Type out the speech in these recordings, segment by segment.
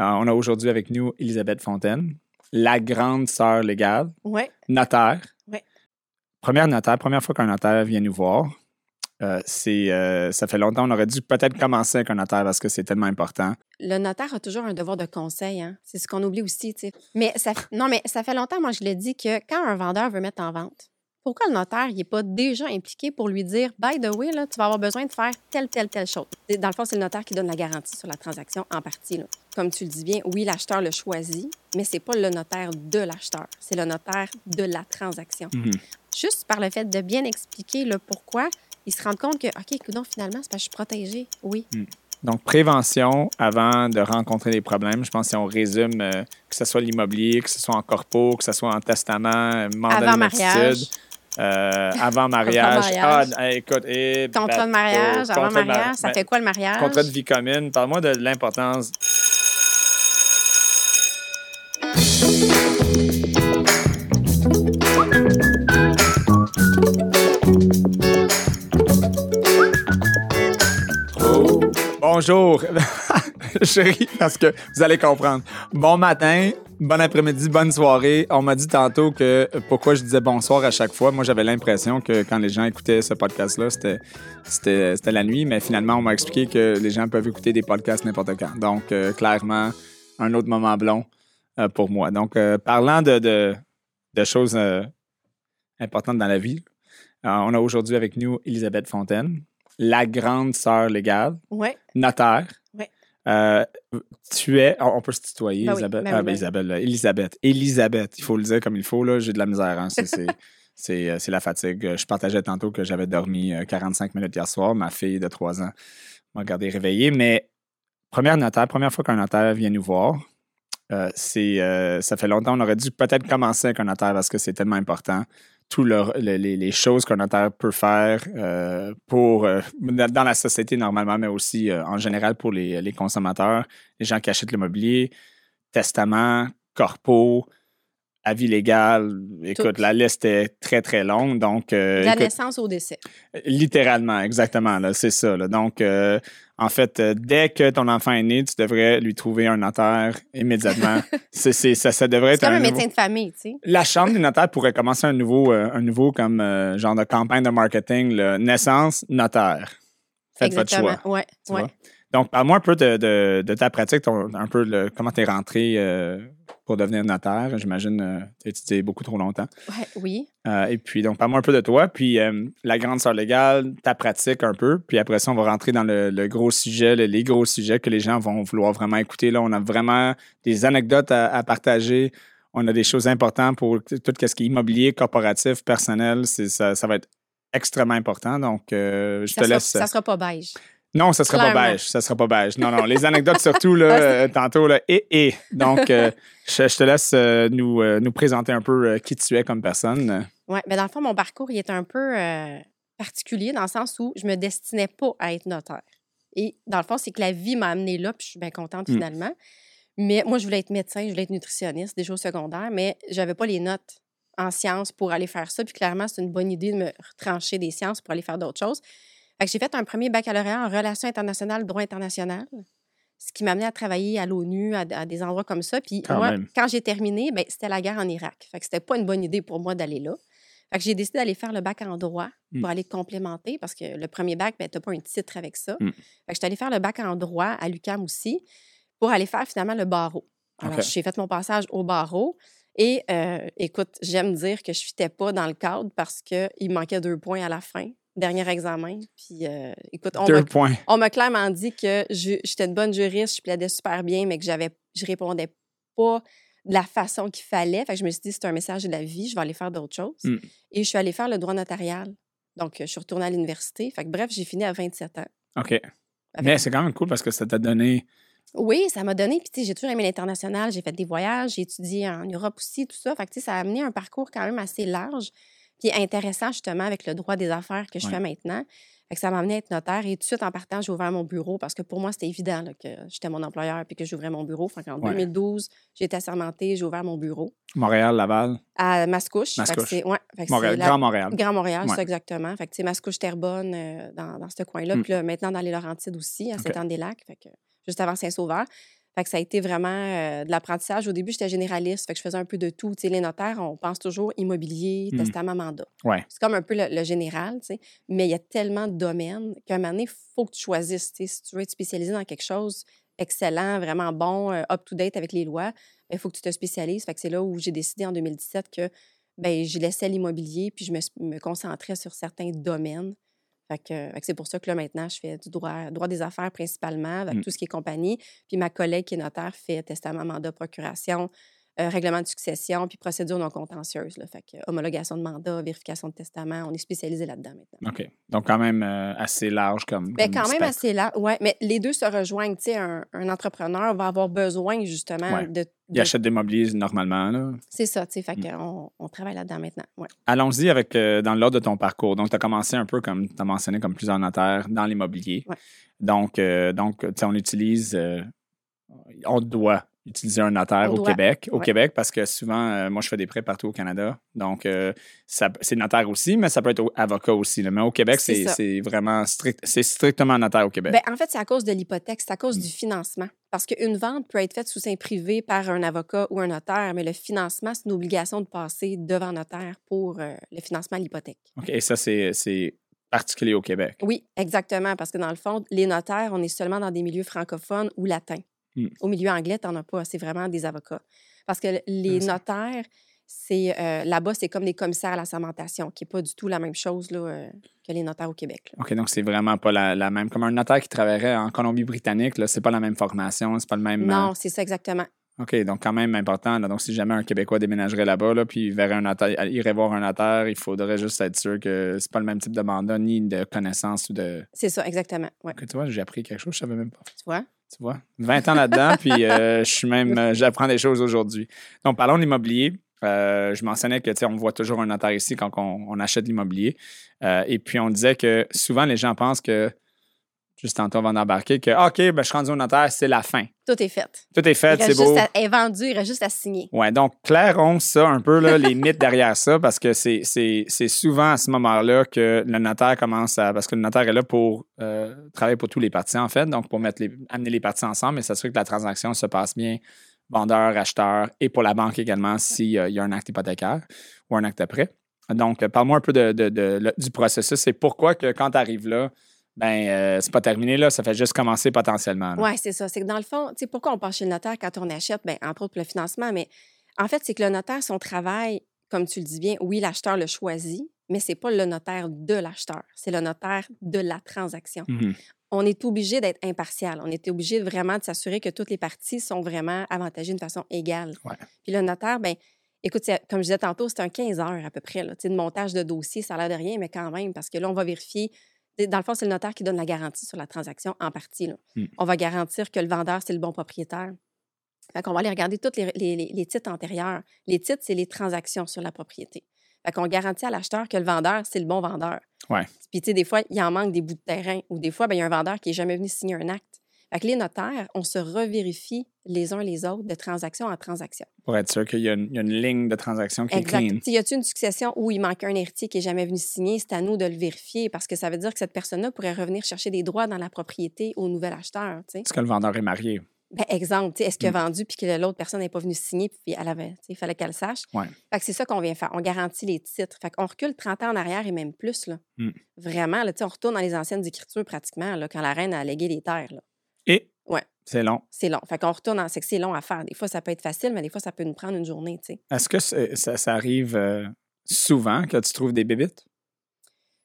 Euh, on a aujourd'hui avec nous Elisabeth Fontaine, la grande sœur légale, notaire. Ouais. Première notaire, première fois qu'un notaire vient nous voir. Euh, c'est, euh, ça fait longtemps, on aurait dû peut-être commencer avec un notaire parce que c'est tellement important. le notaire a toujours un devoir de conseil. Hein? C'est ce qu'on oublie aussi. tu sais. Mais ça, f- non, mais ça fait longtemps, moi, je l'ai dit, que quand un vendeur veut mettre en vente, pourquoi le notaire n'est pas déjà impliqué pour lui dire By the way, là, tu vas avoir besoin de faire telle, telle, telle chose? Dans le fond, c'est le notaire qui donne la garantie sur la transaction en partie. là. Comme tu le dis bien, oui, l'acheteur le choisit, mais c'est pas le notaire de l'acheteur, c'est le notaire de la transaction. Mhm. Juste par le fait de bien expliquer le pourquoi, ils se rendent compte que, OK, coudonc, finalement, c'est parce que je suis protégée. Oui. Donc, prévention avant de rencontrer des problèmes. Je pense que si on résume, euh, que ce soit l'immobilier, que ce soit en corpo, que ce soit en testament, euh, mandat Avant de mariage. Euh, avant mariage. mariage. Ah, écoute, et Contrat de bateau, mariage, avant contrat de mariage, ça ma- fait quoi le mariage? Contrat de vie commune. Parle-moi de l'importance. Oh, Bonjour. Je ris parce que vous allez comprendre. Bon matin, bon après-midi, bonne soirée. On m'a dit tantôt que pourquoi je disais bonsoir à chaque fois. Moi, j'avais l'impression que quand les gens écoutaient ce podcast-là, c'était, c'était, c'était la nuit, mais finalement, on m'a expliqué que les gens peuvent écouter des podcasts n'importe quand. Donc, euh, clairement, un autre moment blond euh, pour moi. Donc, euh, parlant de, de, de choses importantes dans la vie, on a aujourd'hui avec nous Elisabeth Fontaine, la grande sœur légale notaire. Ouais. Euh, tu es. On peut se tutoyer, Ben oui, Isabelle. ben Ah, ben oui. Isabelle, là. Elisabeth. Elisabeth, il faut le dire comme il faut. là. J'ai de la misère. hein. C'est, euh, la fatigue. Je partageais tantôt que j'avais dormi euh, 45 minutes hier soir. Ma fille de 3 ans m'a gardé réveillé. Mais première notaire, première fois qu'un notaire vient nous voir, euh, c'est, euh, ça fait longtemps. On aurait dû peut-être commencer avec un notaire parce que c'est tellement important. Tout le- le- les, choses qu'un notaire peut faire euh, pour euh, dans la société normalement, mais aussi euh, en général pour les, consommateurs, les gens qui achètent l'immobilier, testament, corpo, avis légal. Écoute, Tout. la liste est très, très longue. Donc, euh, De la écoute, naissance au décès. littéralement, exactement, là, c'est ça. là. Donc, euh, en fait, euh, dès que ton enfant est né, tu devrais lui trouver un notaire immédiatement. c'est, c'est- ça, ça devrait C'est être comme un un nouveau- médecin de famille, tu sais. la Chambre des notaires pourrait commencer un nouveau, euh, un nouveau comme euh, genre de campagne de marketing, le naissance notaire. Faites votre choix. Ouais, ouais. vois? Donc, parle-moi un peu de, de- de ta pratique, ton- un peu le, comment tu es rentré euh, pour devenir notaire. J'imagine tu as étudié beaucoup trop longtemps. Ouais, oui. Euh, et puis, donc, parle-moi un peu de toi, puis euh, la grande sœur légale, ta pratique un peu. Puis après ça, on va rentrer dans le, le gros sujet, le- les gros sujets que les gens vont vouloir vraiment écouter. Là, on a vraiment des anecdotes à, à partager. On a des choses importantes pour tout ce qui est immobilier, corporatif, personnel. Ça, ça va être extrêmement important. Donc, euh, je Ça te sera, laisse. ça sera pas beige. Non, ça sera pas beige. Ça sera pas beige. Non, non. Les anecdotes surtout, là, euh, tantôt, là, et, et. Donc, euh, je, je te laisse euh, nous, nous présenter un peu qui tu es comme personne. Oui, mais dans le fond, mon parcours, il est un peu particulier dans le sens où je me destinais pas à être notaire. Et dans le fond, c'est que la vie m'a amené là, puis je suis bien contente Mm. finalement. Mais moi, je voulais être médecin, je voulais être nutritionniste, des choses secondaires, mais j'avais pas les notes en sciences pour aller faire ça. Puis clairement, c'est une bonne idée de me retrancher des sciences pour aller faire d'autres choses. J'ai fait un premier baccalauréat en relations internationales, droit international, ce qui m'a amené à travailler à l'ONU, à, à des endroits comme ça. Puis Quand moi, même. quand j'ai terminé, ben, c'était la guerre en Irak. Fait que c'était pas une bonne idée pour moi d'aller là. Fait que j'ai décidé d'aller faire le bac en droit Mm. pour aller complémenter parce que le premier bac, ben, tu n'as pas un titre avec ça. Mm. Fait que j'étais allée faire le bac en droit à l'UCAM aussi pour aller faire finalement le barreau. Alors, j'ai fait mon passage au barreau. Et euh, écoute, j'aime dire que je ne fitais pas dans le cadre parce qu'il manquait deux points à la fin, dernier examen. Puis euh, écoute, on Deux m'a points. on m'a clairement dit que j'étais une bonne juriste, je plaidais super bien, mais que j'avais, je répondais pas de la façon qu'il fallait. Fait que je me suis dit, c'est un message de la vie, je vais aller faire d'autres choses. Mm. Et je suis allée faire le droit notarial. Donc, je suis retournée à l'université. Fait que bref, j'ai fini à 27 ans. OK. Avec- Mais c'est quand même cool parce que ça t'a donné. Oui, ça m'a donné. Puis, tu sais, j'ai toujours aimé l'international. J'ai fait des voyages, j'ai étudié en Europe aussi, tout ça. Fait que, tu sais, ça a amené un parcours quand même assez large, puis intéressant, justement, avec le droit des affaires que je Ouais. fais maintenant. Fait que ça m'a amené à être notaire. Et tout de suite, en partant, j'ai ouvert mon bureau parce que pour moi, c'était évident là, que j'étais mon employeur puis que j'ouvrais mon bureau. Fait Ouais. 2012, j'ai été assermentée, j'ai ouvert mon bureau Montréal, Laval, à Mascouche. Mascouche. ouais, Montréal, Grand Montréal. Grand Montréal, Ouais. ça exactement. Fait que, tu sais, Mascouche, Terrebonne, euh, dans, dans ce coin-là. Mm. Puis là, maintenant, dans les Laurentides aussi, à OK. Saint-Anne-des-Lacs, juste avant Saint-Sauveur. Fait que ça a été vraiment euh, de l'apprentissage. Au début, j'étais généraliste, fait que je faisais un peu de tout. Les notaires, on pense toujours immobilier, Mm. testament, mandat. Ouais. C'est comme un peu le, le général, tu sais. Mais il y a tellement de domaines qu'à un moment donné, il faut que tu choisisses. Si tu veux être spécialisé dans quelque chose excellent, vraiment bon, euh, up-to-date avec les lois, il faut que tu te spécialises. Fait que c'est là où j'ai décidé en 2017 que ben, je laissais l'immobilier puis je me concentrais sur certains domaines. Fait que, fait que c'est pour ça que là, maintenant, je fais du droit, droit des affaires principalement, avec Mm. tout ce qui est compagnie. Puis ma collègue qui est notaire fait testament, mandat, procuration, euh, règlement de succession, puis procédure non contentieuse. Là. Fait que homologation de mandat, vérification de testament, on est spécialisé là-dedans maintenant. OK. Donc, quand même euh, assez large comme. Comme quand même assez là, ouais, mais les deux se rejoignent. Tu sais, un, un entrepreneur va avoir besoin justement Ouais. de. Il achète des mobiliers normalement. Là. C'est ça, tu sais, fait Mm. qu'on on travaille là-dedans maintenant. Ouais. Allons-y avec euh, dans l'ordre de ton parcours. Donc, tu as commencé un peu comme tu as mentionné comme plusieurs notaires dans l'immobilier. Ouais. Donc, euh, donc tu sais, on utilise, euh, on doit utiliser un notaire On au doit, Québec. Au ouais. Québec, parce que souvent, euh, moi, je fais des prêts partout au Canada. Donc, euh, c'est notaire aussi, mais ça peut être avocat aussi. là. Mais au Québec, C'est vraiment strict. C'est strictement notaire au Québec. Ben, en fait, c'est à cause de l'hypothèque, c'est à cause Mm. du financement. Parce qu'une vente peut être faite sous sein privé par un avocat ou un notaire, mais le financement, c'est une obligation de passer devant notaire pour euh, le financement de l'hypothèque. OK, et ça, c'est particulier au Québec. Oui, exactement, parce que dans le fond, les notaires, on est seulement dans des milieux francophones ou latins. Mm. Au milieu anglais, t'en as pas, c'est vraiment des avocats. Parce que les notaires, c'est euh, là-bas, c'est comme des commissaires à la sermentation, qui n'est pas du tout la même chose là, euh, que les notaires au Québec. là. OK, donc c'est vraiment pas la, la même. Comme un notaire qui travaillerait en Colombie-Britannique, là, c'est pas la même formation, c'est pas le même. euh, Non, c'est ça exactement. OK, donc quand même important. là. Donc, si jamais un Québécois déménagerait là-bas, là, puis verrait un notaire, irait voir un notaire, il faudrait juste être sûr que c'est pas le même type de mandat, ni de connaissances ou de. C'est ça, exactement. Ouais. Tu vois, j'ai appris quelque chose, je savais même pas. Tu vois? Tu vois? 20 ans là-dedans, puis euh, je suis même. euh, J'apprends des choses aujourd'hui. Donc, parlons de l'immobilier. Euh, je mentionnais que, on voit toujours un notaire ici quand on, achète l'immobilier. Et puis, on disait que souvent, les gens pensent que, juste tantôt avant d'embarquer, que, ah, OK, ben, je suis rendu au notaire, c'est la fin. Tout est fait. Tout est fait, c'est beau. juste à- est vendu, il reste juste à signer. Ouais, donc clairons ça un peu, là, les mythes derrière ça, parce que c'est, souvent à ce moment-là que le notaire commence à. Parce que le notaire est là pour euh, travailler pour tous les parties, en fait, donc pour mettre les, amener les parties ensemble et s'assurer que la transaction se passe bien, vendeur, acheteur, et pour la banque également s'il y a un acte hypothécaire ou un acte prêt. Donc, parle-moi un peu de, de- de- du processus et pourquoi que quand tu arrives là, ben, euh, c'est pas terminé, là, ça fait juste commencer potentiellement. Oui, c'est ça. C'est que dans le fond, tu sais, pourquoi on passe chez le notaire quand on achète? Bien, entre autres pour le financement, mais en fait, c'est que le notaire, son travail, comme tu le dis bien, oui, l'acheteur le choisit, mais c'est pas le notaire de l'acheteur, c'est le notaire de la transaction. Mhm. On est obligé d'être impartial. On est obligé vraiment de s'assurer que toutes les parties sont vraiment avantagées d'une façon égale. Ouais. Puis le notaire, ben écoute, comme je disais tantôt, c'est un 15 heures à peu près, là, tu sais, de montage de dossier. Ça a l'air de rien, mais quand même, parce que là, on va vérifier. Dans le fond, c'est le notaire qui donne la garantie sur la transaction en partie. là. Mm. On va garantir que le vendeur, c'est le bon propriétaire. Fait qu'on va aller regarder tous les, les- les- les titres antérieurs. Les titres, c'est les transactions sur la propriété. Fait qu'on garantit à l'acheteur que le vendeur, c'est le bon vendeur. Ouais. Puis, tu sais, des fois, il en manque des bouts de terrain ou des fois, ben, il y a un vendeur qui n'est jamais venu signer un acte. Fait que les notaires, on se revérifie les uns les autres de transaction en transaction. Pour être sûr qu'il y a une, il y a une ligne de transaction qui Exact. est clean. S'il y a-t-il une succession où il manque un héritier qui n'est jamais venu signer, c'est à nous de le vérifier parce que ça veut dire que cette personne-là pourrait revenir chercher des droits dans la propriété au nouvel acheteur. Est-ce que le vendeur est marié? Ben, exemple, est-ce qu'il a Mm. vendu puis que l'autre personne n'est pas venue signer puis elle avait, il fallait qu'elle le sache? Ouais. Fait que c'est ça qu'on vient faire. On garantit les titres. Fait qu'on recule 30 ans en arrière et même plus. Là. Mm. Vraiment, là, on retourne dans les anciennes écritures pratiquement là, quand la reine a légué les terres. là. Et Ouais. c'est long. C'est long. Fait qu'on retourne dans... C'est que c'est long à faire. Des fois, ça peut être facile, mais des fois, ça peut nous prendre une journée, tu sais. Est-ce que ça, ça arrive euh, souvent que tu trouves des bébites?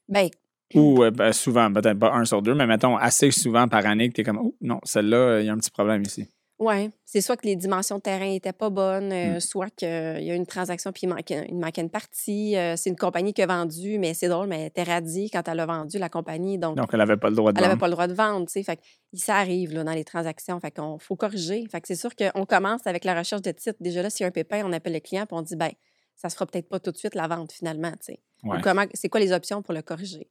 Ben, Ou euh, ben, souvent, peut-être pas un sur deux, mais mettons assez souvent par année que tu es comme, oh non, celle-là, il y a un petit problème ici. Ouais, c'est soit que les dimensions de terrain n'étaient pas bonnes, euh, Mm. soit qu'il y a une transaction puis il manquait, il manquait une partie. euh, c'est une compagnie qui a vendu, mais c'est drôle, mais elle était radiée quand elle a vendu la compagnie. Donc, Donc, elle n'avait pas le droit de elle n'avait vendre. pas le droit de vendre. Fait ça arrive là, dans les transactions. Fait qu'on faut corriger. Fait que c'est sûr qu'on commence avec la recherche de titres. Déjà là, s'il y a un pépin, on appelle le client puis on dit ben ça se fera peut-être pas tout de suite la vente finalement, tu sais. Ou comment c'est quoi les options pour le corriger?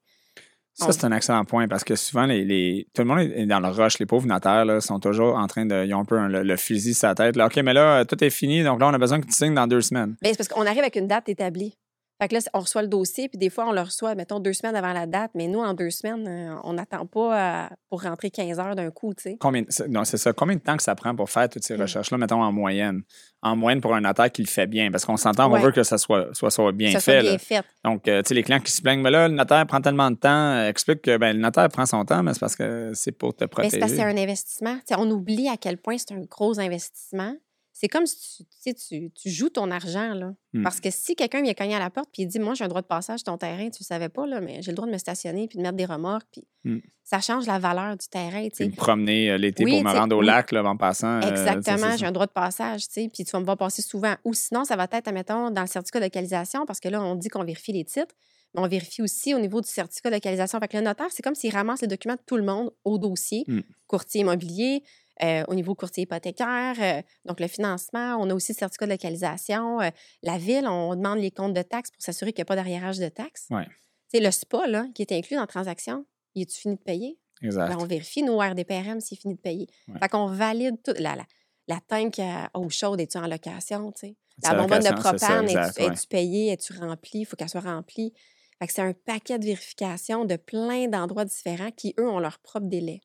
Ça, c'est un excellent point parce que souvent, les, tout le monde est dans le rush. Les pauvres notaires sont toujours en train de. Ils ont un peu le, fusil sur la tête. Là, OK, mais là, euh, tout est fini. Donc là, on a besoin que tu signes dans deux semaines. Ben, c'est parce qu'on arrive avec une date établie. Fait que là, on reçoit le dossier, puis des fois, on le reçoit, mettons, deux semaines avant la date, mais nous, en deux semaines, euh, on n'attend pas euh, pour rentrer 15 heures d'un coup, tu sais. Combien, non, c'est ça. Combien de temps que ça prend pour faire toutes ces Mm. recherches-là, mettons en moyenne? En moyenne pour un notaire qui le fait bien. Parce qu'on s'entend, on Ouais. veut que ça soit, soit, soit bien ça fait. soit bien fait. Donc, euh, tu sais, les clients qui se plaignent, mais là, le notaire prend tellement de temps, explique que ben, le notaire prend son temps, mais c'est parce que c'est pour te Mais protéger. c'est parce que c'est un investissement. On oublie à quel point c'est un gros investissement. C'est comme si tu, joues ton argent. Là. Hmm. Parce que si quelqu'un vient cogner à la porte puis il dit Moi, j'ai un droit de passage sur ton terrain, tu ne savais pas, là, mais j'ai le droit de me stationner puis de mettre des remorques. Puis Hmm. ça change la valeur du terrain. Puis me promener euh, l'été Oui, pour me rendre au oui. lac là, en passant. euh, Exactement, j'ai un droit de passage, puis tu vas me voir passer souvent. Ou sinon, ça va être, admettons, dans le certificat de localisation, parce que là, on dit qu'on vérifie les titres, mais on vérifie aussi au niveau du certificat de localisation. Fait que le notaire, c'est comme s'il ramasse les documents de tout le monde au dossier, Mm. courtier immobilier, euh, au niveau courtier hypothécaire, euh, donc le financement. On a aussi le certificat de localisation. euh, la ville, on demande les comptes de taxes pour s'assurer qu'il n'y a pas d'arriérage de taxes. Ouais. Tu le SPA, là, qui est inclus dans la transaction, il est-tu fini de payer? Exact. Ben, on vérifie nos RDPRM s'il finit de payer. Ouais. Fait qu'on valide tout. La, la, la tank à eau chaude, es-tu en location? tu sais? C'est La bonbonne de propane, exact, es-tu ouais. es-tu payée? Es-tu remplie? Il faut qu'elle soit remplie. Fait que c'est un paquet de vérifications de plein d'endroits différents qui, eux, ont leur propre délai.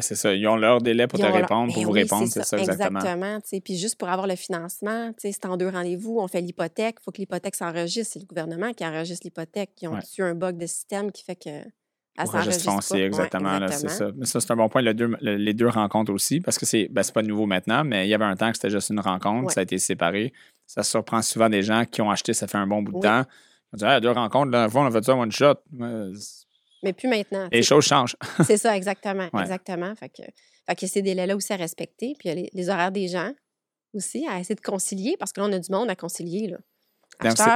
C'est ça. Ils ont leur délai pour Ils te leur- répondre, pour Ben vous oui, répondre, c'est ça, exactement. Exactement. Puis juste pour avoir le financement, c'est en deux rendez-vous, on fait l'hypothèque. Il faut que l'hypothèque s'enregistre. C'est le gouvernement qui enregistre l'hypothèque. Ils ont Ouais. eu un bug de système qui fait que. elle s'enregistre pas. foncier, Ouais, exactement. là, c'est exactement. ça. Mais ça, c'est un bon point. le deux- le- les deux rencontres aussi, parce que c'est ben, c'est pas nouveau maintenant, mais il y avait un temps que c'était juste une rencontre, Ouais. ça a été séparé. Ça surprend souvent des gens qui ont acheté, ça fait un bon bout de Oui. temps. Ont dit, Ah, deux rencontres, là, on a fait ça one shot. Mais plus maintenant. Les choses changent. C'est ça, exactement. Ouais. Exactement. Fait que, fait que ces délais-là aussi à respecter. Puis il y a les, les horaires des gens aussi à essayer de concilier parce que là, on a du monde à concilier. Là.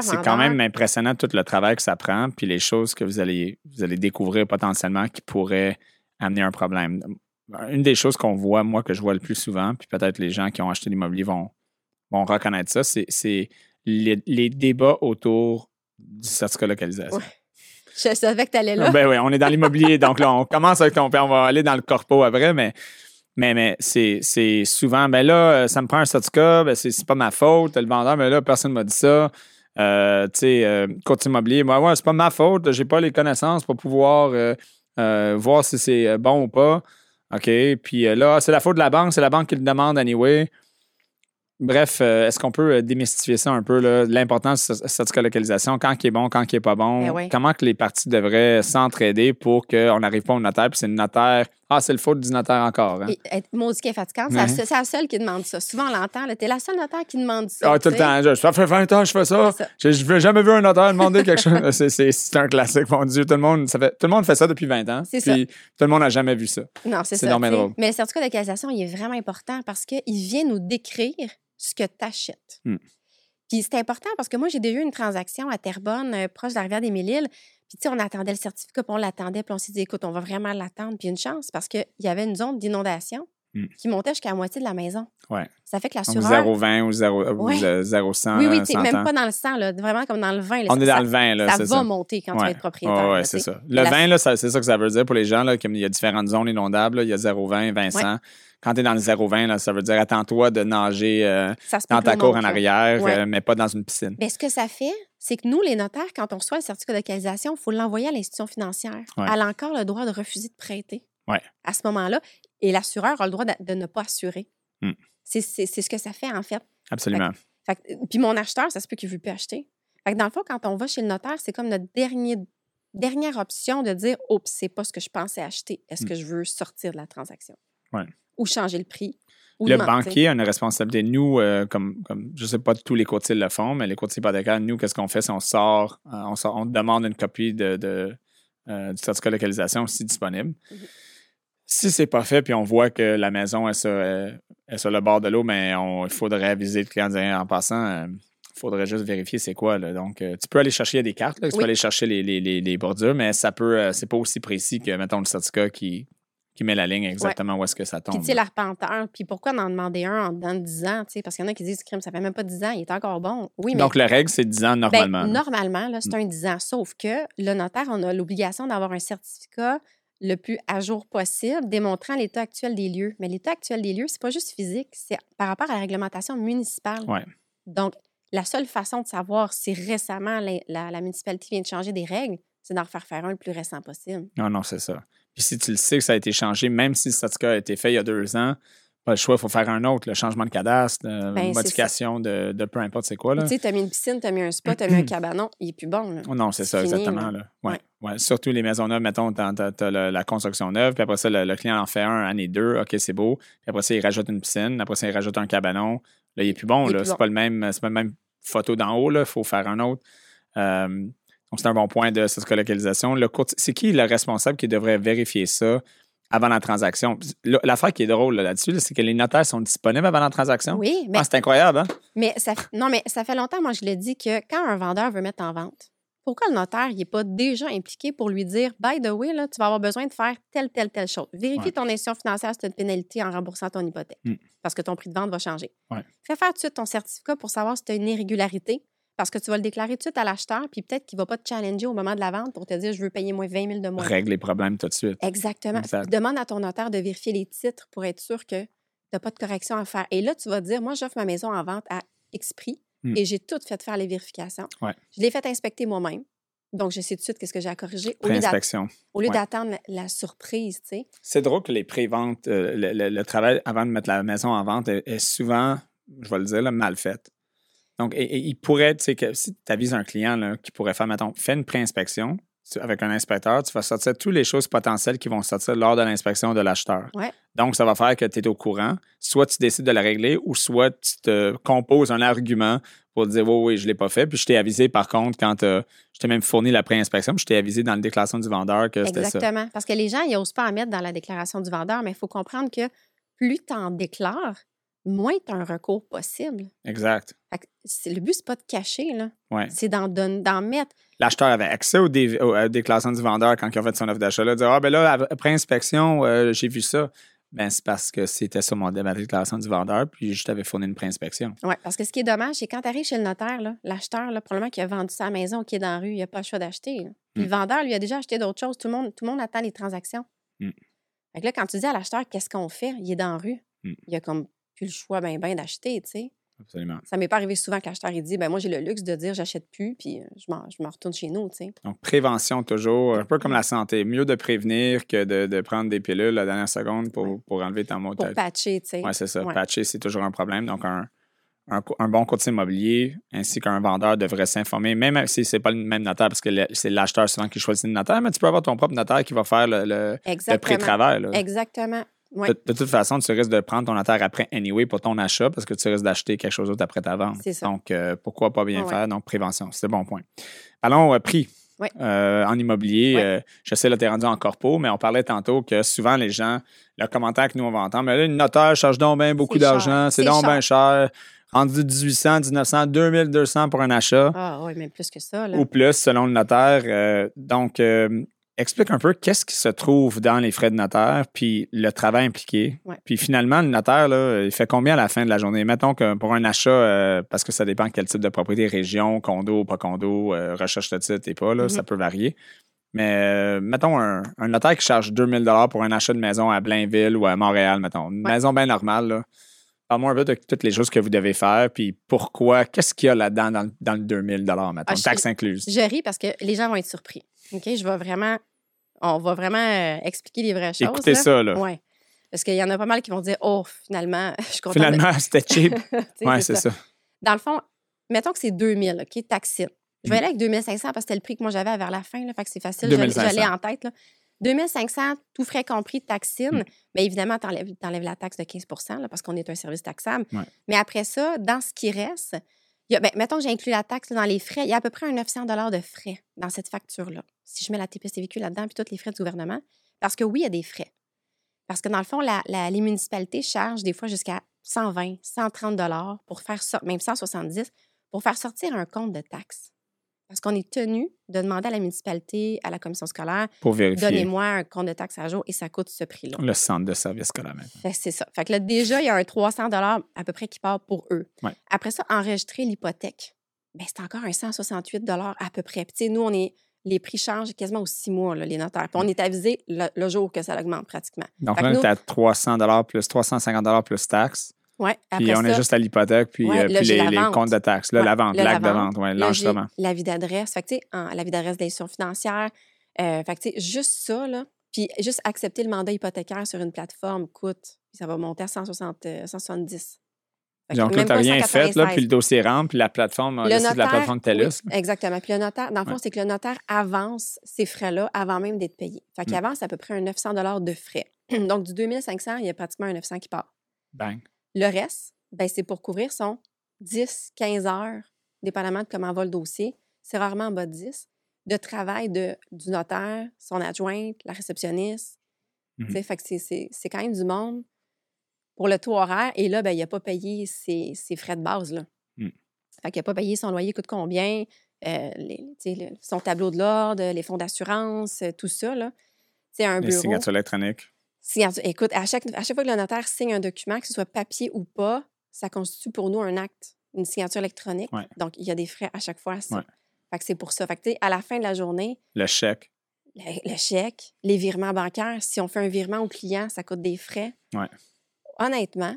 C'est quand même impressionnant tout le travail que ça prend, puis les choses que vous allez, vous allez découvrir potentiellement qui pourraient amener un problème. Une des choses qu'on voit, moi, que je vois le plus souvent, puis peut-être les gens qui ont acheté l'immobilier vont, vont reconnaître ça, c'est- c'est les, les débats autour du certificat de localisation. Ouais. Je savais que tu allais là. Ben oui, on est dans l'immobilier, donc là, on commence avec ton père, on va aller dans le corpo après, mais, mais, mais c'est, souvent, ben là, euh, ça me prend un certificat, ben c'est, pas ma faute, le vendeur, mais là, personne m'a dit ça. Euh, tu sais, euh, courtier immobilier, moi, ouais, c'est pas ma faute, j'ai pas les connaissances pour pouvoir euh, voir si c'est bon ou pas. OK, puis là, c'est la faute de la banque, c'est la banque qui le demande anyway. Bref, euh, est-ce qu'on peut euh, démystifier ça un peu, l'importance de ce certificat de localisation, quand qui est bon, quand qui est pas bon, oui. comment que les parties devraient s'entraider pour qu'on n'arrive pas au notaire, puis c'est le notaire, ah, c'est le faute du notaire encore. hein? Et qui est fatigante, c'est la seule- c'est qui demande ça. Souvent, on l'entend. T'es la seule notaire qui demande ça. Ah, tout le temps. Je- Ça fait 20 ans que je fais ça. C'est ça. Je n'ai jamais vu un notaire demander quelque chose. C'est- C'est c'est un classique, mon Dieu. Tout le, monde, ça fait, tout le monde fait ça depuis 20 ans. C'est Puis tout le monde n'a jamais vu ça. Non, c'est C'est ça. drôle. Mais le certificat de localisation, il est vraiment important parce qu'il vient nous décrire ce que tu achètes. Hmm. Puis c'est important parce que moi, j'ai déjà eu une transaction à Terrebonne, euh, proche de la rivière des Mille-Îles. Puis, tu sais, on attendait le certificat, puis on l'attendait, puis on s'est dit, écoute, on va vraiment l'attendre. Puis, une chance, parce qu'il y avait une zone d'inondation Hmm. qui montait jusqu'à la moitié de la maison. Ouais. Ça fait que l'assureur. 0,20 ou 0, ou Ouais. 0,100. Oui, oui, tu 100 même pas dans le sang, là, vraiment comme dans le vin. là. On est ça, dans le vin, là, Ça va ça. monter quand tu vas être propriétaire. Là, c'est ça. Le La- vin, là, ça- c'est ça que ça veut dire pour les gens. Là, y a différentes zones inondables. là. Il y a 0,20, 20, 100. Quand tu es dans le 0,20, là, ça veut dire attends-toi de nager euh, dans ta cour en arrière, Ouais. euh, mais pas dans une piscine. Bien, ce que ça fait, c'est que nous, les notaires, quand on reçoit le certificat de localisation, il faut l'envoyer à l'institution financière. Ouais. Elle a encore le droit de refuser de prêter Ouais. à ce moment-là. Et l'assureur a le droit de, de ne pas assurer. Hmm. C'est ce que ça fait, en fait. Absolument. Fait que- puis mon acheteur, ça se peut qu'il ne veut plus acheter. Fait que dans le fond, quand on va chez le notaire, c'est comme notre dernier, dernière option de dire Oups, c'est pas ce que je pensais acheter. Est-ce Hmm. que je veux sortir de la transaction? Ouais. Ou changer le prix? Ou Le banquier a une responsabilité. Nous, euh, comme, comme je ne sais pas tous les courtiers le font, mais les courtiers hypothécaires, nous, qu'est-ce qu'on fait? C'est on sort, euh, on sort- on demande une copie de, de, euh, du certificat de localisation si disponible? Mhm. Si c'est pas fait, puis on voit que la maison est sur, euh, est sur le bord de l'eau, mais il faudrait aviser le client en passant. il faudrait juste vérifier c'est quoi. Là. Donc, euh, tu peux aller chercher des cartes, là, tu Oui. peux aller chercher les, les, les, les bordures, mais ça peut, euh, c'est pas aussi précis que, mettons, le certificat qui, qui met la ligne exactement où est-ce que ça tombe. Puis, tu sais, l'arpenteur, puis pourquoi en demander un en dedans de 10 ans? tu sais, Parce qu'il y en a qui disent, crime, ça fait même pas 10 ans, il est encore bon. Oui, mais Donc, la règle, c'est 10 ans ben, normalement. normalement, c'est un 10 ans. Sauf que le notaire, on a l'obligation d'avoir un certificat le plus à jour possible, démontrant l'état actuel des lieux. Mais l'état actuel des lieux, c'est pas juste physique, c'est par rapport à la réglementation municipale. Ouais. Donc, la seule façon de savoir si récemment la, la- la municipalité vient de changer des règles, c'est d'en refaire faire un le plus récent possible. Non, non, c'est ça. Puis si tu le sais que ça a été changé, même si le certificat a été fait il y a deux ans, pas le choix, il faut faire un autre, le changement de cadastre, euh, Ben, modification de, de peu importe c'est quoi. Tu sais, tu as mis une piscine, tu as mis un spa, tu as mis un cabanon, il est plus bon. Là. Oh non, c'est ça, fini, exactement. là. Ouais. Ouais. Surtout les maisons neuves, mettons, tu as, la construction neuve, puis après ça, le, le client en fait un, année deux, OK, c'est beau. Puis après ça, il rajoute une piscine, après ça, il rajoute un cabanon. Là, il est plus bon, plus C'est bon. pas le même, c'est pas le même photo d'en haut. Il faut faire un autre. Euh, donc, c'est un bon point de cette colocalisation. C'est qui le responsable qui devrait vérifier ça? Avant la transaction? L'affaire qui est drôle là, là-dessus, là, c'est que les notaires sont disponibles avant la transaction. Oui, mais, Ah, c'est incroyable, hein? mais ça, non, mais ça fait longtemps, moi, je le dis que quand un vendeur veut mettre en vente, pourquoi le notaire n'est pas déjà impliqué pour lui dire By the way, là, tu vas avoir besoin de faire telle, telle, telle chose. Vérifie Ouais. ton institution financière si tu as une pénalité en remboursant ton hypothèque Mm. parce que ton prix de vente va changer. Ouais. Fais faire tout de suite ton certificat pour savoir si tu as une irrégularité parce que tu vas le déclarer tout de suite à l'acheteur, puis peut-être qu'il ne va pas te challenger au moment de la vente pour te dire Je veux payer moins 20 000 de moins. Règle les problèmes tout de suite. Exactement. Exact. Demande à ton notaire de vérifier les titres pour être sûr que tu n'as pas de correction à faire. Et là, tu vas dire, moi, j'offre ma maison en vente à X prix Mm. et j'ai tout fait faire les vérifications. Ouais. Je l'ai fait inspecter moi-même. Donc, je sais tout de suite qu'est-ce que j'ai à corriger au lieu d'a- Pré-inspection. au lieu Ouais. d'attendre la, la surprise, tu sais. C'est drôle que les pré-ventes, euh, le, le- le travail avant de mettre la maison en vente est, est souvent, je vais le dire, là, mal fait. Donc, et- et il pourrait, tu sais, que si tu avises un client là, qui pourrait faire, mettons, fais une pré-inspection avec un inspecteur, tu vas sortir toutes les choses potentielles qui vont sortir lors de l'inspection de l'acheteur. Ouais. Donc, ça va faire que tu es au courant. Soit tu décides de la régler ou soit tu te composes un argument pour dire, oui, oui, je ne l'ai pas fait. Puis je t'ai avisé, par contre, quand euh, je t'ai même fourni la pré-inspection, puis je t'ai avisé dans la déclaration du vendeur que c'était ça. Exactement. Parce que les gens, ils n'osent pas en mettre dans la déclaration du vendeur, mais il faut comprendre que plus tu en déclares, moins tu as un recours possible. Exact. Que le but, c'est pas de cacher, là. Ouais. C'est d'en, d'en mettre. l'acheteur avait accès aux, dé- déclarations du vendeur quand il a fait son offre d'achat. Là, dire Ah, ben là, après inspection, euh, j'ai vu ça. Ben, c'est parce que c'était sur mon, déclaration du vendeur, puis je t'avais fourni une pré-inspection. Oui, parce que ce qui est dommage, c'est quand tu arrives chez le notaire, là, l'acheteur, là, probablement qui a vendu sa maison, qui est dans la rue, il n'a pas le choix d'acheter. Puis le Mm. vendeur, lui, a déjà acheté d'autres choses. Tout le monde, tout le monde attend les transactions. Mm. Fait que là, quand tu dis à l'acheteur, qu'est-ce qu'on fait? Il est dans la rue. Mm. Il a comme plus le choix ben, ben d'acheter, tu sais. Absolument. Ça m'est pas arrivé souvent que l'acheteur, il dit, ben moi, j'ai le luxe de dire, j'achète plus, puis euh, je m'en, je m'en retourne chez nous, tu sais. Donc, prévention toujours, un peu comme la santé. Mieux de prévenir que de, de prendre des pilules à la dernière seconde pour, Ouais. pour enlever ta mot Pour tête. patcher, tu sais. Oui, c'est ça. Ouais. Patcher, c'est toujours un problème. Donc, un, un, bon courtier immobilier ainsi qu'un vendeur devrait s'informer, même si ce n'est pas le même notaire, parce que le- c'est l'acheteur souvent qui choisit le notaire, mais tu peux avoir ton propre notaire qui va faire le, le, le pré-travail. là. Exactement. Ouais. De, de toute façon, tu risques de prendre ton notaire après anyway pour ton achat parce que tu risques d'acheter quelque chose d'autre après ta vente. C'est ça. Donc, euh, pourquoi pas bien Ouais. faire? Donc, prévention, c'est bon point. Allons au prix. Ouais. Euh, en immobilier, euh, je sais, là, tu es rendu en corpo, mais on parlait tantôt que souvent, les gens, le commentaire que nous, on va entendre, mais là, une notaire charge donc bien beaucoup d'argent, c'est donc bien cher. Rendu 1800, 1900, 2200 pour un achat Ah oui, même plus que ça, là. ou plus selon le notaire. Euh, donc, euh, explique un peu qu'est-ce qui se trouve dans les frais de notaire, puis le travail impliqué. Ouais. Puis finalement, le notaire, là, il fait combien à la fin de la journée? Mettons que pour un achat, euh, parce que ça dépend quel type de propriété, région, condo, pas condo, euh, recherche de titre et pas, là, Mhm. ça peut varier. Mais euh, mettons un, un notaire qui charge 2000 pour un achat de maison à Blainville ou à Montréal, mettons. Une Ouais. maison bien normale. Parle-moi un peu de toutes les choses que vous devez faire, puis pourquoi, qu'est-ce qu'il y a là-dedans dans, le- dans le 2000 mettons, Ah, je- taxes incluses? Je ris parce que les gens vont être surpris. OK? Je vais vraiment. On va vraiment euh, expliquer les vraies choses. Écoutez là. ça, là. Ouais. Parce qu'il y en a pas mal qui vont dire Oh, finalement, je suis contente. de- Finalement, c'était cheap. Oui, c'est ça. Dans le fond, mettons que c'est 2000, OK, taxine. Je vais Mm. aller avec 2500 parce que c'était le prix que moi j'avais vers la fin, là, fait que c'est facile. Je, je 2500. l'ai en tête. Là. 2500, tout frais compris, taxine. Mm. Mais évidemment, tu enlèves, la taxe de 15 là, parce qu'on est un service taxable. Ouais. Mais après ça, dans ce qui reste, ben, mettons que j'ai inclus la taxe dans les frais, il y a à peu près un 900 de frais dans cette facture-là. Si je mets la TPS-TVQ là-dedans, puis tous les frais du gouvernement. Parce que oui, il y a des frais. Parce que dans le fond, la- les municipalités chargent des fois jusqu'à 120, 130 dollars pour faire sortir, même 170, pour faire sortir un compte de taxes. Parce qu'on est tenu de demander à la municipalité, à la commission scolaire, Pour vérifier donnez-moi un compte de taxes à jour et ça coûte ce prix-là. le centre de service scolaire c'est ça. Fait que là, déjà, il y a un 300 à peu près qui part pour eux. Ouais. Après ça, enregistrer l'hypothèque, ben, c'est encore un 168 à peu près. Puis, tu sais, nous, on est, les prix changent quasiment aux six mois, là, les notaires. Puis on est avisé le, le jour que ça augmente pratiquement. Donc Fait là, est à 300 plus 350 plus taxes. Ouais, Puis après on est ça, juste à l'hypothèque, puis, Ouais, euh, puis les, comptes de taxes. Là, Ouais, la vente, l'acte de vente. ouais, l'enregistrement. la vie d'adresse. Fait que, tu sais, en- la vie d'adresse d'institution financière. Euh, fait que, tu sais, juste ça, là. Puis juste accepter le mandat hypothécaire sur une plateforme coûte, puis ça va monter à 160, euh, 170. Fait que Donc là, tu rien fait, là, 196. puis le dossier rentre, puis la plateforme, Le de la plateforme TELUS. oui, exactement. Puis le notaire, dans le fond, Ouais. c'est que le notaire avance ces frais-là avant même d'être payé. Fait qu'il Mm. avance à peu près un 900 de frais. Donc, du 2500, il y a pratiquement un 900 qui part. Bang. Le reste, ben, c'est pour couvrir son 10, 15 heures, dépendamment de comment va le dossier. C'est rarement en bas de 10, de travail de, du notaire, son adjointe, la réceptionniste. Sais, Fait que c'est- quand même du monde pour le taux horaire. Et là, ben, il n'a pas payé ses, ses frais de base. Là. Mm. Fait qu'il n'a pas payé son loyer coûte combien, euh, les- le- son tableau de l'ordre, les fonds d'assurance, tout ça. Là. C'est un Les bureau. signatures électroniques. Signature- Écoute, à chaque, à chaque fois que le notaire signe un document, que ce soit papier ou pas, ça constitue pour nous un acte, une signature électronique. Ouais. Donc, il y a des frais à chaque fois à ça. Ouais. Fait que c'est pour ça. Fait que, à la fin de la journée, Le chèque. le, le chèque, les virements bancaires, si on fait un virement au client, ça coûte des frais. Ouais. Honnêtement,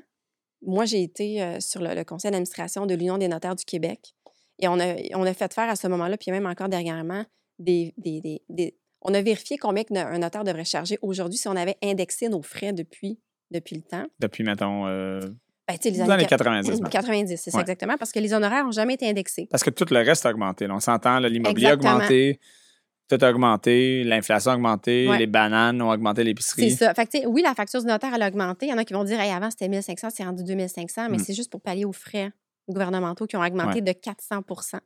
moi, j'ai été euh, sur le, le conseil d'administration de l'Union des notaires du Québec et on a, on a fait faire à ce moment-là, puis même encore dernièrement, des- des- des- on a vérifié combien un notaire devrait charger aujourd'hui si on avait indexé nos frais depuis, depuis le temps. Depuis, mettons, euh, Ben, les années qua- 90. mettons. 90, c'est ça Ouais. exactement, parce que les honoraires n'ont jamais été indexés. Parce que tout le reste a augmenté. là. On s'entend, l'immobilier a augmenté, tout a augmenté, l'inflation a augmenté, Ouais. les bananes ont augmenté C'est l'épicerie. ça. Fait que, tu sais, oui, la facture du notaire, elle a augmenté. Il y en a qui vont dire, hey, avant, c'était 1500, c'est rendu 2500, mais Mm. c'est juste pour pallier aux frais gouvernementaux qui ont augmenté Ouais. de 400%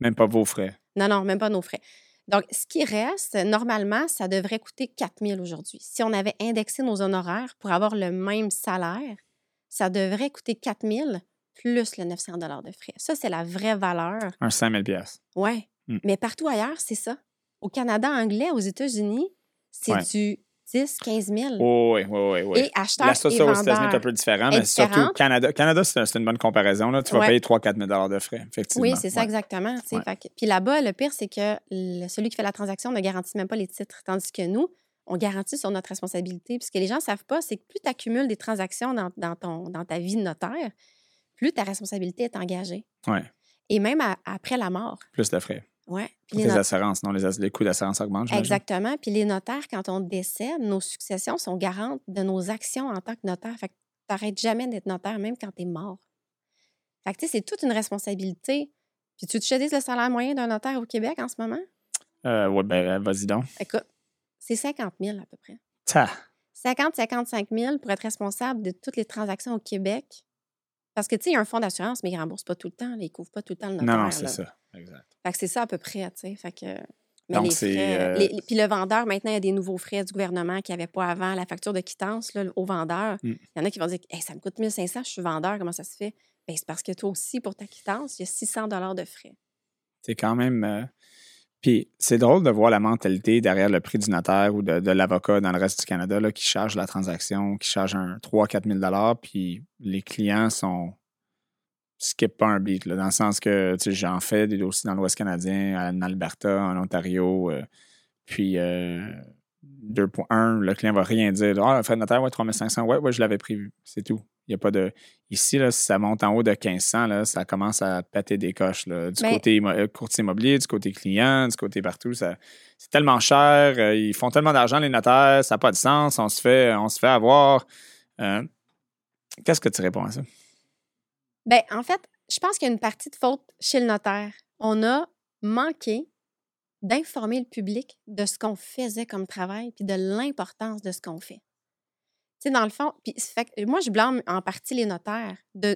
Même pas vos frais. Non, non, même pas nos frais. Donc, ce qui reste, normalement, ça devrait coûter 4000 aujourd'hui. Si on avait indexé nos honoraires pour avoir le même salaire, ça devrait coûter 4000 plus le 900 de frais. Ça, c'est la vraie valeur. Un 5000 pièces. Ouais. Mm. Mais partout ailleurs, c'est ça. Au Canada anglais, aux États-Unis, c'est Ouais. du 10, 15 000. Oui, oui, oui, oui. Et acheteurs La situation aux États-Unis est un peu différent, est mais surtout différente. Canada. Canada, c'est un- c'est une bonne comparaison. Là. Tu vas Ouais. payer 3-4 000 de frais, effectivement. Oui, c'est ça Ouais. exactement. tu sais. Ouais. Fait que- Puis là-bas, le pire, c'est que le- celui qui fait la transaction ne garantit même pas les titres, tandis que nous, on garantit sur notre responsabilité. Puis ce que les gens ne savent pas, c'est que plus tu accumules des transactions dans, dans ton, dans ta vie de notaire, plus ta responsabilité est engagée. Ouais. Et même à- après la mort. Plus de frais. Ouais. Puis les assurances, non, les, ass- les coûts d'assurance augmentent. Exactement. Puis les notaires, quand on décède, nos successions sont garantes de nos actions en tant que notaire. Fait que tu n'arrêtes jamais d'être notaire, même quand tu es mort. Fait que tu sais, c'est toute une responsabilité. Puis tu te dis le salaire moyen d'un notaire au Québec en ce moment? Euh, ouais, ben, vas-y donc. Écoute, c'est 50 000 à peu près. Ta. 50-55 000 pour être responsable de toutes les transactions au Québec. Parce que, tu sais, il y a un fonds d'assurance, mais il ne rembourse pas tout le temps. là, il ne couvre pas tout le temps le notaire. Non, non, c'est ça. Exact. Fait que c'est ça à peu près, tu sais. Fait que... Mais Donc, les c'est, frais... euh, les- Puis le vendeur, maintenant, il y a des nouveaux frais du gouvernement qu'il n'y avait pas avant. La facture de quittance là, au vendeur. Mm. Il y en a qui vont dire hey, ça me coûte 1500, je suis vendeur, comment ça se fait? Ben, c'est parce que toi aussi, pour ta quittance, il y a 600 de frais. C'est quand même. euh, Puis c'est drôle de voir la mentalité derrière le prix du notaire ou de, l'avocat dans le reste du Canada là, qui charge la transaction, qui charge un 3-4 000 puis les clients sont. skip pas un beat, là, dans le sens que j'en fais des dossiers dans l'Ouest canadien, en Alberta, en Ontario. euh, puis euh, 2.1, le client va rien dire. Ah, de notaire, ouais, 3500, ouais, ouais, je l'avais prévu. C'est tout. Il y a pas de. Ici, là, si ça monte en haut de 1500, là, ça commence à péter des coches. là. Du Mais- côté euh, courtier immobilier, du côté client, du côté partout. Ça, c'est tellement cher. euh, ils font tellement d'argent, les notaires. Ça n'a pas de sens. On se fait, on se fait avoir. Euh, Qu'est-ce que tu réponds à ça? Ben, en fait, je pense qu'il y a une partie de faute chez le notaire. On a manqué d'informer le public de ce qu'on faisait comme travail puis de l'importance de ce qu'on fait. Sais, dans le fond, puis que moi, je blâme en partie les notaires de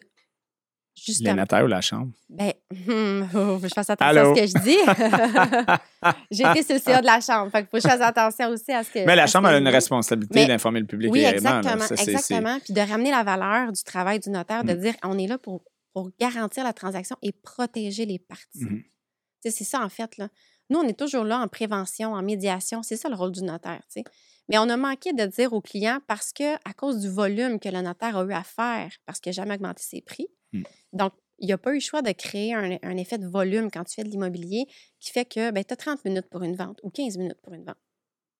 Les notaires ou la chambre? Ben, hum, que je fasse attention Allô? à ce que je dis. J'ai été sur le CA de la chambre. Fait qu'il faut que je fasse attention aussi à ce que. Mais la chambre que a une responsabilité d'informer le public Oui, là. exactement. Ça, exactement. Puis de ramener la valeur du travail du notaire, de Mm. dire on est là pour, pour garantir la transaction et protéger les parties. Sais, C'est ça, en fait. Là. Nous, on est toujours là en prévention, en médiation. C'est ça le rôle du notaire. Mais on a manqué de dire au client parce que, à cause du volume que le notaire a eu à faire, parce qu'il n'a jamais augmenté ses prix, Mm. donc il n'y a pas eu le choix de créer un, un effet de volume quand tu fais de l'immobilier qui fait que tu as 30 minutes pour une vente ou 15 minutes pour une vente,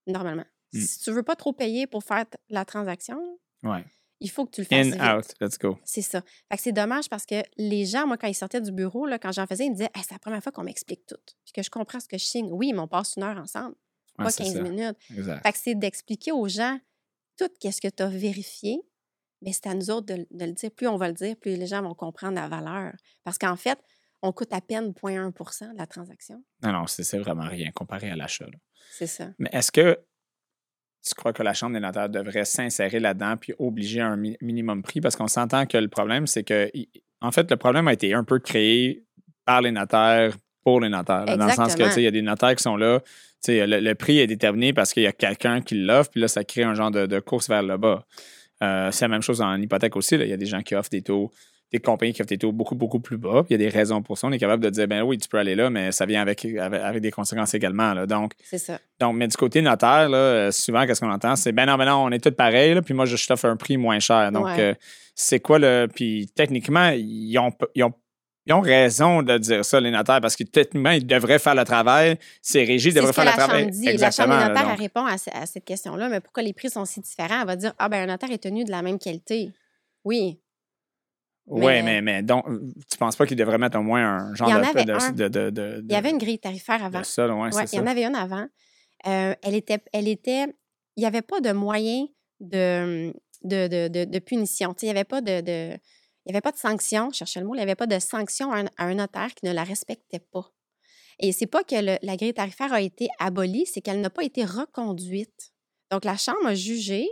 normalement. Mm. Si tu veux pas trop payer pour faire la transaction, Ouais. Il faut que tu le fasses In, vite. out, let's go. C'est ça. C'est dommage parce que les gens, moi, quand ils sortaient du bureau, là, quand j'en faisais, ils me disaient Hey, c'est la première fois qu'on m'explique tout. Puis que je comprends ce que je signe. Oui, mais on passe une heure ensemble, pas c'est 15 ça. minutes. Exact. Fait que c'est d'expliquer aux gens tout ce que tu as vérifié. Mais c'est à nous autres de, de le dire. Plus on va le dire, plus les gens vont comprendre la valeur. Parce qu'en fait, on coûte à peine 0,1% de la transaction. Non, non, c'est vraiment rien comparé à l'achat. C'est ça. Mais est-ce que tu crois que la Chambre des notaires devrait s'insérer là-dedans puis obliger un mi- minimum prix? Parce qu'on s'entend que le problème, c'est que, en fait, le problème a été un peu créé par les notaires pour les notaires. là, dans le sens que, Exactement. tu sais, il y a des notaires qui sont là, tu sais, le, le prix est déterminé parce qu'il y a quelqu'un qui l'offre, puis là, ça crée un genre de, de course vers le bas. Euh, c'est la même chose en hypothèque aussi. là. Il y a des gens qui offrent des taux, des compagnies qui offrent des taux beaucoup, beaucoup plus bas. Puis il y a des raisons pour ça. On est capable de dire, ben oui, tu peux aller là, mais ça vient avec, avec, avec des conséquences également. là. Donc, C'est ça. donc, mais du côté notaire, là, souvent, qu'est-ce qu'on entend? C'est ben non, ben non, on est tous pareils, là, puis moi, je je t'offre un prix moins cher. Donc, Ouais. euh, c'est quoi le. Puis techniquement, ils ont, ils, ont, ils ont raison de dire ça, les notaires, parce que techniquement, ils devraient faire le travail. C'est régi, ils C'est devraient faire le travail. Dit. La Chambre Exactement. des notaires, répond à, à cette question-là. Mais pourquoi les prix sont si différents? Elle va dire Ah, ben un notaire est tenu de la même qualité. Oui. Oui, Mais- mais, mais donc, tu penses pas qu'ils devraient mettre au moins un genre de, de, un. de, de, de- Il y avait une grille tarifaire avant. ça, ouais, Ouais, il y en avait une avant. Euh, elle était, elle était, il n'y avait pas de moyen de, de, de, de, de punition. Il n'y avait pas de- il y avait pas de sanction, je cherchais le mot, il n'y avait pas de sanction à un, à un notaire qui ne la respectait pas. Et c'est pas que le- la grille tarifaire a été abolie, c'est qu'elle n'a pas été reconduite. Donc, la Chambre a jugé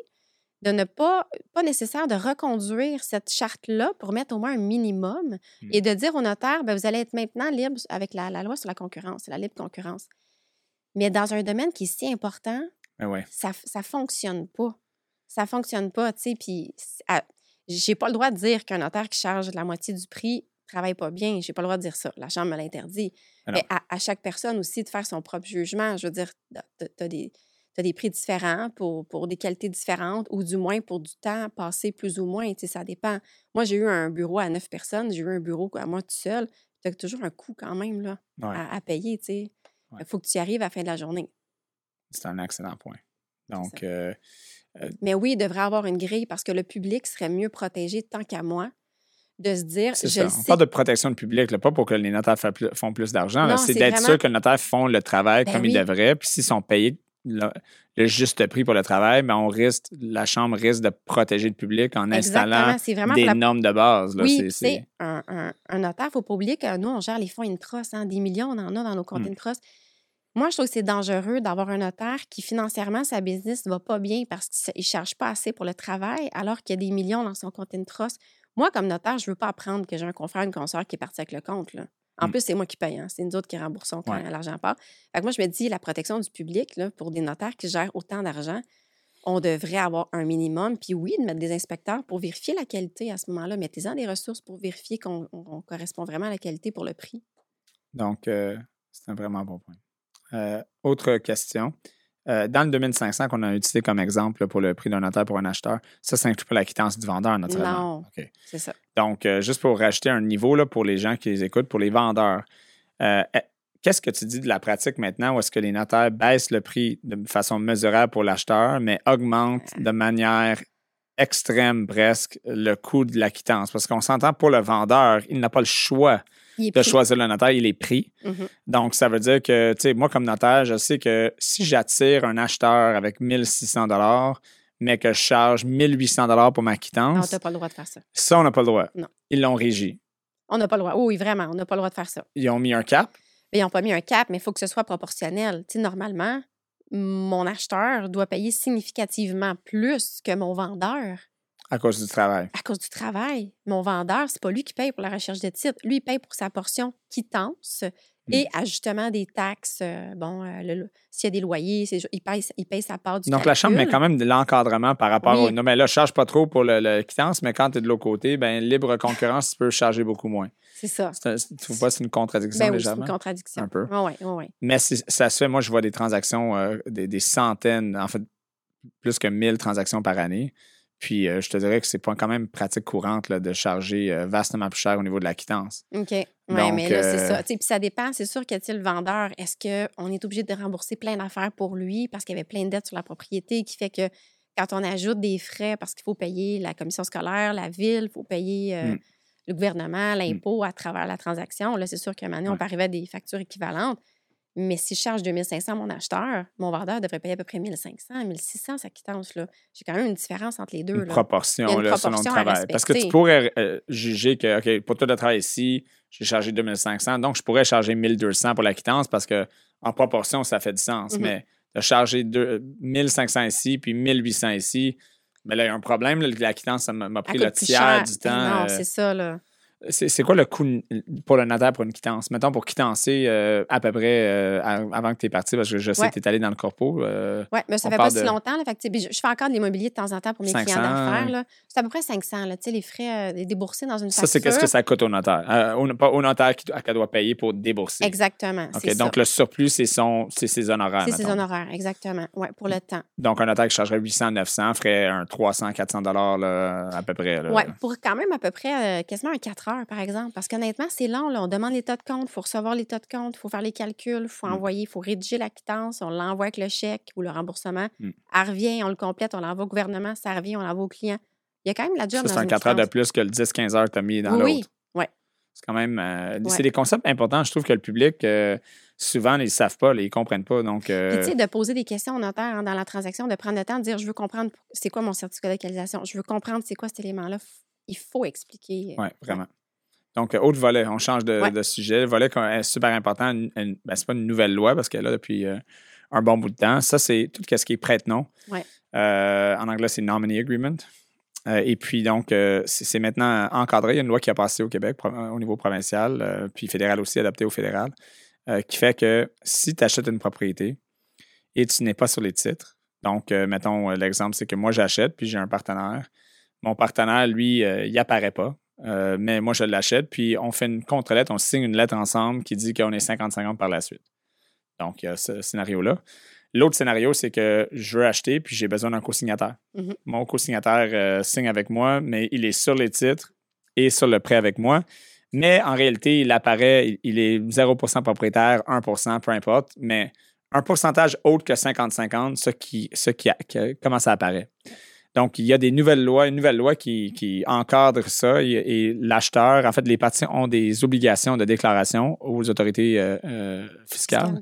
de ne pas, pas nécessaire de reconduire cette charte-là pour mettre au moins un minimum Hmm. et de dire au notaire, ben, vous allez être maintenant libre avec la, la loi sur la concurrence, la libre concurrence. Mais dans un domaine qui est si important, Ben ouais. ça ne fonctionne pas. Ça fonctionne pas, tu sais, puis j'ai pas le droit de dire qu'un notaire qui charge la moitié du prix travaille pas bien. J'ai pas le droit de dire ça. La Chambre me l'interdit. Ah. Mais à, à chaque personne aussi de faire son propre jugement. Je veux dire, tu as des, t'as des prix différents pour, pour des qualités différentes ou du moins pour du temps passé plus ou moins. Tu sais, ça dépend. Moi, j'ai eu un bureau à neuf personnes. J'ai eu un bureau à moi tout seul. Tu as toujours un coût quand même là, Ouais. à, à payer. Tu sais. Ouais. Il faut que tu y arrives à la fin de la journée. C'est un excellent point. Donc, ça. euh, Mais oui, il devrait avoir une grille parce que le public serait mieux protégé tant qu'à moi de se dire, je ça. le On sais. parle de protection du public, là, pas pour que les notaires font plus d'argent. C'est c'est d'être vraiment- sûr que les notaires font le travail Ben comme ils devraient. Puis s'ils sont payés le, le juste prix pour le travail, ben on risque, la Chambre risque de protéger le public en installant Exactement. Des la normes de base. Là. Oui, C'est- un, un, un notaire, il ne faut pas oublier que nous, on gère les fonds Intrust, hein, des millions, on en a dans nos comptes Mm. Intrust. Moi, je trouve que c'est dangereux d'avoir un notaire qui, financièrement, sa business ne va pas bien parce qu'il ne charge pas assez pour le travail, alors qu'il y a des millions dans son compte Intrust. Moi, comme notaire, je ne veux pas apprendre que j'ai un confrère, une consoeur qui est parti avec le compte. Là. En Mm. plus, c'est moi qui paye. hein. C'est nous autres qui remboursons quand Ouais. l'argent part. Fait que moi, je me dis, la protection du public, là, pour des notaires qui gèrent autant d'argent, on devrait avoir un minimum. Puis oui, de mettre des inspecteurs pour vérifier la qualité à ce moment-là. Mettez-en des ressources pour vérifier qu'on on- on correspond vraiment à la qualité pour le prix. Donc, euh, c'est un vraiment bon point. Euh, autre question. Euh, dans le 2500 qu'on a utilisé comme exemple pour le prix d'un notaire pour un acheteur, ça, ça inclut pas la quittance du vendeur, naturellement. Non. C'est ça. Donc, euh, juste pour rajouter un niveau là, pour les gens qui les écoutent, pour les vendeurs, euh, eh, qu'est-ce que tu dis de la pratique maintenant où est-ce que les notaires baissent le prix de façon mesurable pour l'acheteur, mais augmentent de manière extrême presque le coût de la quittance? Parce qu'on s'entend pour le vendeur, il n'a pas le choix de choisir le notaire, il est pris. Mhm. Donc, ça veut dire que, tu sais, moi, comme notaire, je sais que si j'attire un acheteur avec 1600 mais que je charge 1800 pour ma Non, quittance, tu n'as pas le droit de faire ça. ça, on n'a pas le droit. Non. Ils l'ont régi. On n'a pas le droit. Oui, vraiment, on n'a pas le droit de faire ça. Ils ont mis un cap. Mais ils n'ont pas mis un cap, mais il faut que ce soit proportionnel. Tu sais, normalement, mon acheteur doit payer significativement plus que mon vendeur à cause du travail. à cause du travail. Mon vendeur, c'est pas lui qui paye pour la recherche de titres. Lui, il paye pour sa portion quittance et ajustement des taxes. euh, bon, euh, s'il y a des loyers, c'est- il paye, il paye sa part du Donc, la Chambre met quand même de l'encadrement par rapport Oui. au. Non, mais là, je charge pas trop pour le, le quittance, mais quand tu es de l'autre côté, ben libre concurrence, tu peux charger beaucoup moins. C'est ça. C'est un- Tu trouves pas c'est une contradiction Ben oui, c'est légèrement? une contradiction. Un peu. Oui, oui, oui. Mais c'est- ça se fait, moi, je vois des transactions, euh, des, des centaines, en fait, plus que 1000 transactions par année. Puis, euh, je te dirais que c'est pas quand même pratique courante là, de charger euh, vastement plus cher au niveau de la quittance. OK. Oui, mais là, c'est euh, ça. Puis ça dépend. C'est sûr que le vendeur, est-ce qu'on est obligé de rembourser plein d'affaires pour lui parce qu'il y avait plein de dettes sur la propriété qui fait que quand on ajoute des frais parce qu'il faut payer la commission scolaire, la ville, il faut payer euh, Mm. le gouvernement, l'impôt à travers la transaction, là, c'est sûr qu'à un moment donné, on peut arriver à des factures équivalentes. Mais si je charge 2500 à mon acheteur, mon vendeur devrait payer à peu près 1500, 1600 sa quittance. J'ai quand même une différence entre les deux. Une là. proportion, une là, selon le travail. Parce que tu pourrais euh, juger que, OK, pour toi de travail ici, j'ai chargé 2500, donc je pourrais charger 1200 pour la quittance parce que en proportion, ça fait du sens. Mhm. Mais de charger deux- 1500 ici, puis 1800 ici, mais là, il y a un problème. là, la quittance, ça m'a pris le tiers cher. du temps. Non, euh, c'est ça, là. C'est quoi le coût pour le notaire pour une quittance? Mettons, pour quittancer euh, à peu près euh, avant que tu es parti, parce que je sais Ouais. que tu es allé dans le corpo. euh, Oui, mais ça fait pas si longtemps. Là, fait que, je, je fais encore de l'immobilier de temps en temps pour mes 500, clients d'affaires. C'est à peu près 500, là, tu sais, les frais déboursés dans une ça, facture. c'est qu'est-ce que ça coûte au notaire? Au, pas au notaire qui- qu'elle doit payer pour débourser. Exactement. OK, c'est donc ça. le surplus, c'est ses honoraires. C'est ses honoraires, exactement. Oui, pour le temps. Donc, un notaire qui chargerait 800, 900 ferait un 300, 400 dollars là, à peu près. Oui, pour quand même à peu près quasiment un 4 heures, par exemple. Parce qu'honnêtement, c'est long. Là. On demande l'état de compte, il faut recevoir l'état de compte, il faut faire les calculs, il faut Mm. envoyer, il faut rédiger la quittance, on l'envoie avec le chèque ou le remboursement. Mm. Elle revient, on le complète, on l'envoie au gouvernement, ça revient, on l'envoie au client. Il y a quand même la job c'est un une 4 heures de plus que le 10-15 heures que tu as mis dans Oui, l'autre. ouais. C'est quand même. euh, Ouais. C'est des concepts importants. Je trouve que le public, euh, souvent, ils ne savent pas, là, ils ne comprennent pas. Donc, euh, Puis, tu sais, de poser des questions au notaire hein, dans la transaction, de prendre le temps de dire je veux comprendre c'est quoi mon certificat de localisation, je veux comprendre c'est quoi cet élément-là. Il faut expliquer. Oui, vraiment. Donc, euh, autre volet, on change de, Ouais. de sujet. Le volet qui est super important, ben, c'est pas une nouvelle loi parce qu'elle est là depuis euh, un bon bout de temps. Ça, c'est tout ce qui est prête-nom. Ouais. Euh, en anglais, c'est Nominee Agreement. Euh, et puis, donc, euh, c'est maintenant encadré. Il y a une loi qui a passé au Québec au niveau provincial, euh, puis fédéral aussi, adaptée au fédéral, euh, qui fait que si tu achètes une propriété et tu n'es pas sur les titres, donc, euh, mettons, euh, l'exemple, c'est que moi, j'achète, puis j'ai un partenaire. Mon partenaire, lui, euh, il apparaît pas. Euh, mais moi, je l'achète, puis on fait une contre-lettre, on signe une lettre ensemble qui dit qu'on est 50-50 par la suite. Donc, il y a ce scénario-là. L'autre scénario, c'est que je veux acheter, puis j'ai besoin d'un co-signataire. Mhm. Mon co-signataire euh, signe avec moi, mais il est sur les titres et sur le prêt avec moi. Mais en réalité, il apparaît, il- est 0% propriétaire, 1% peu importe, mais un pourcentage autre que 50-50, ce qui, ce qui, a- comment ça apparaît. Donc, il y a des nouvelles lois, une nouvelle loi qui, qui encadre ça et, et l'acheteur, en fait, les parties ont des obligations de déclaration aux autorités euh, euh, fiscales. Fiscale.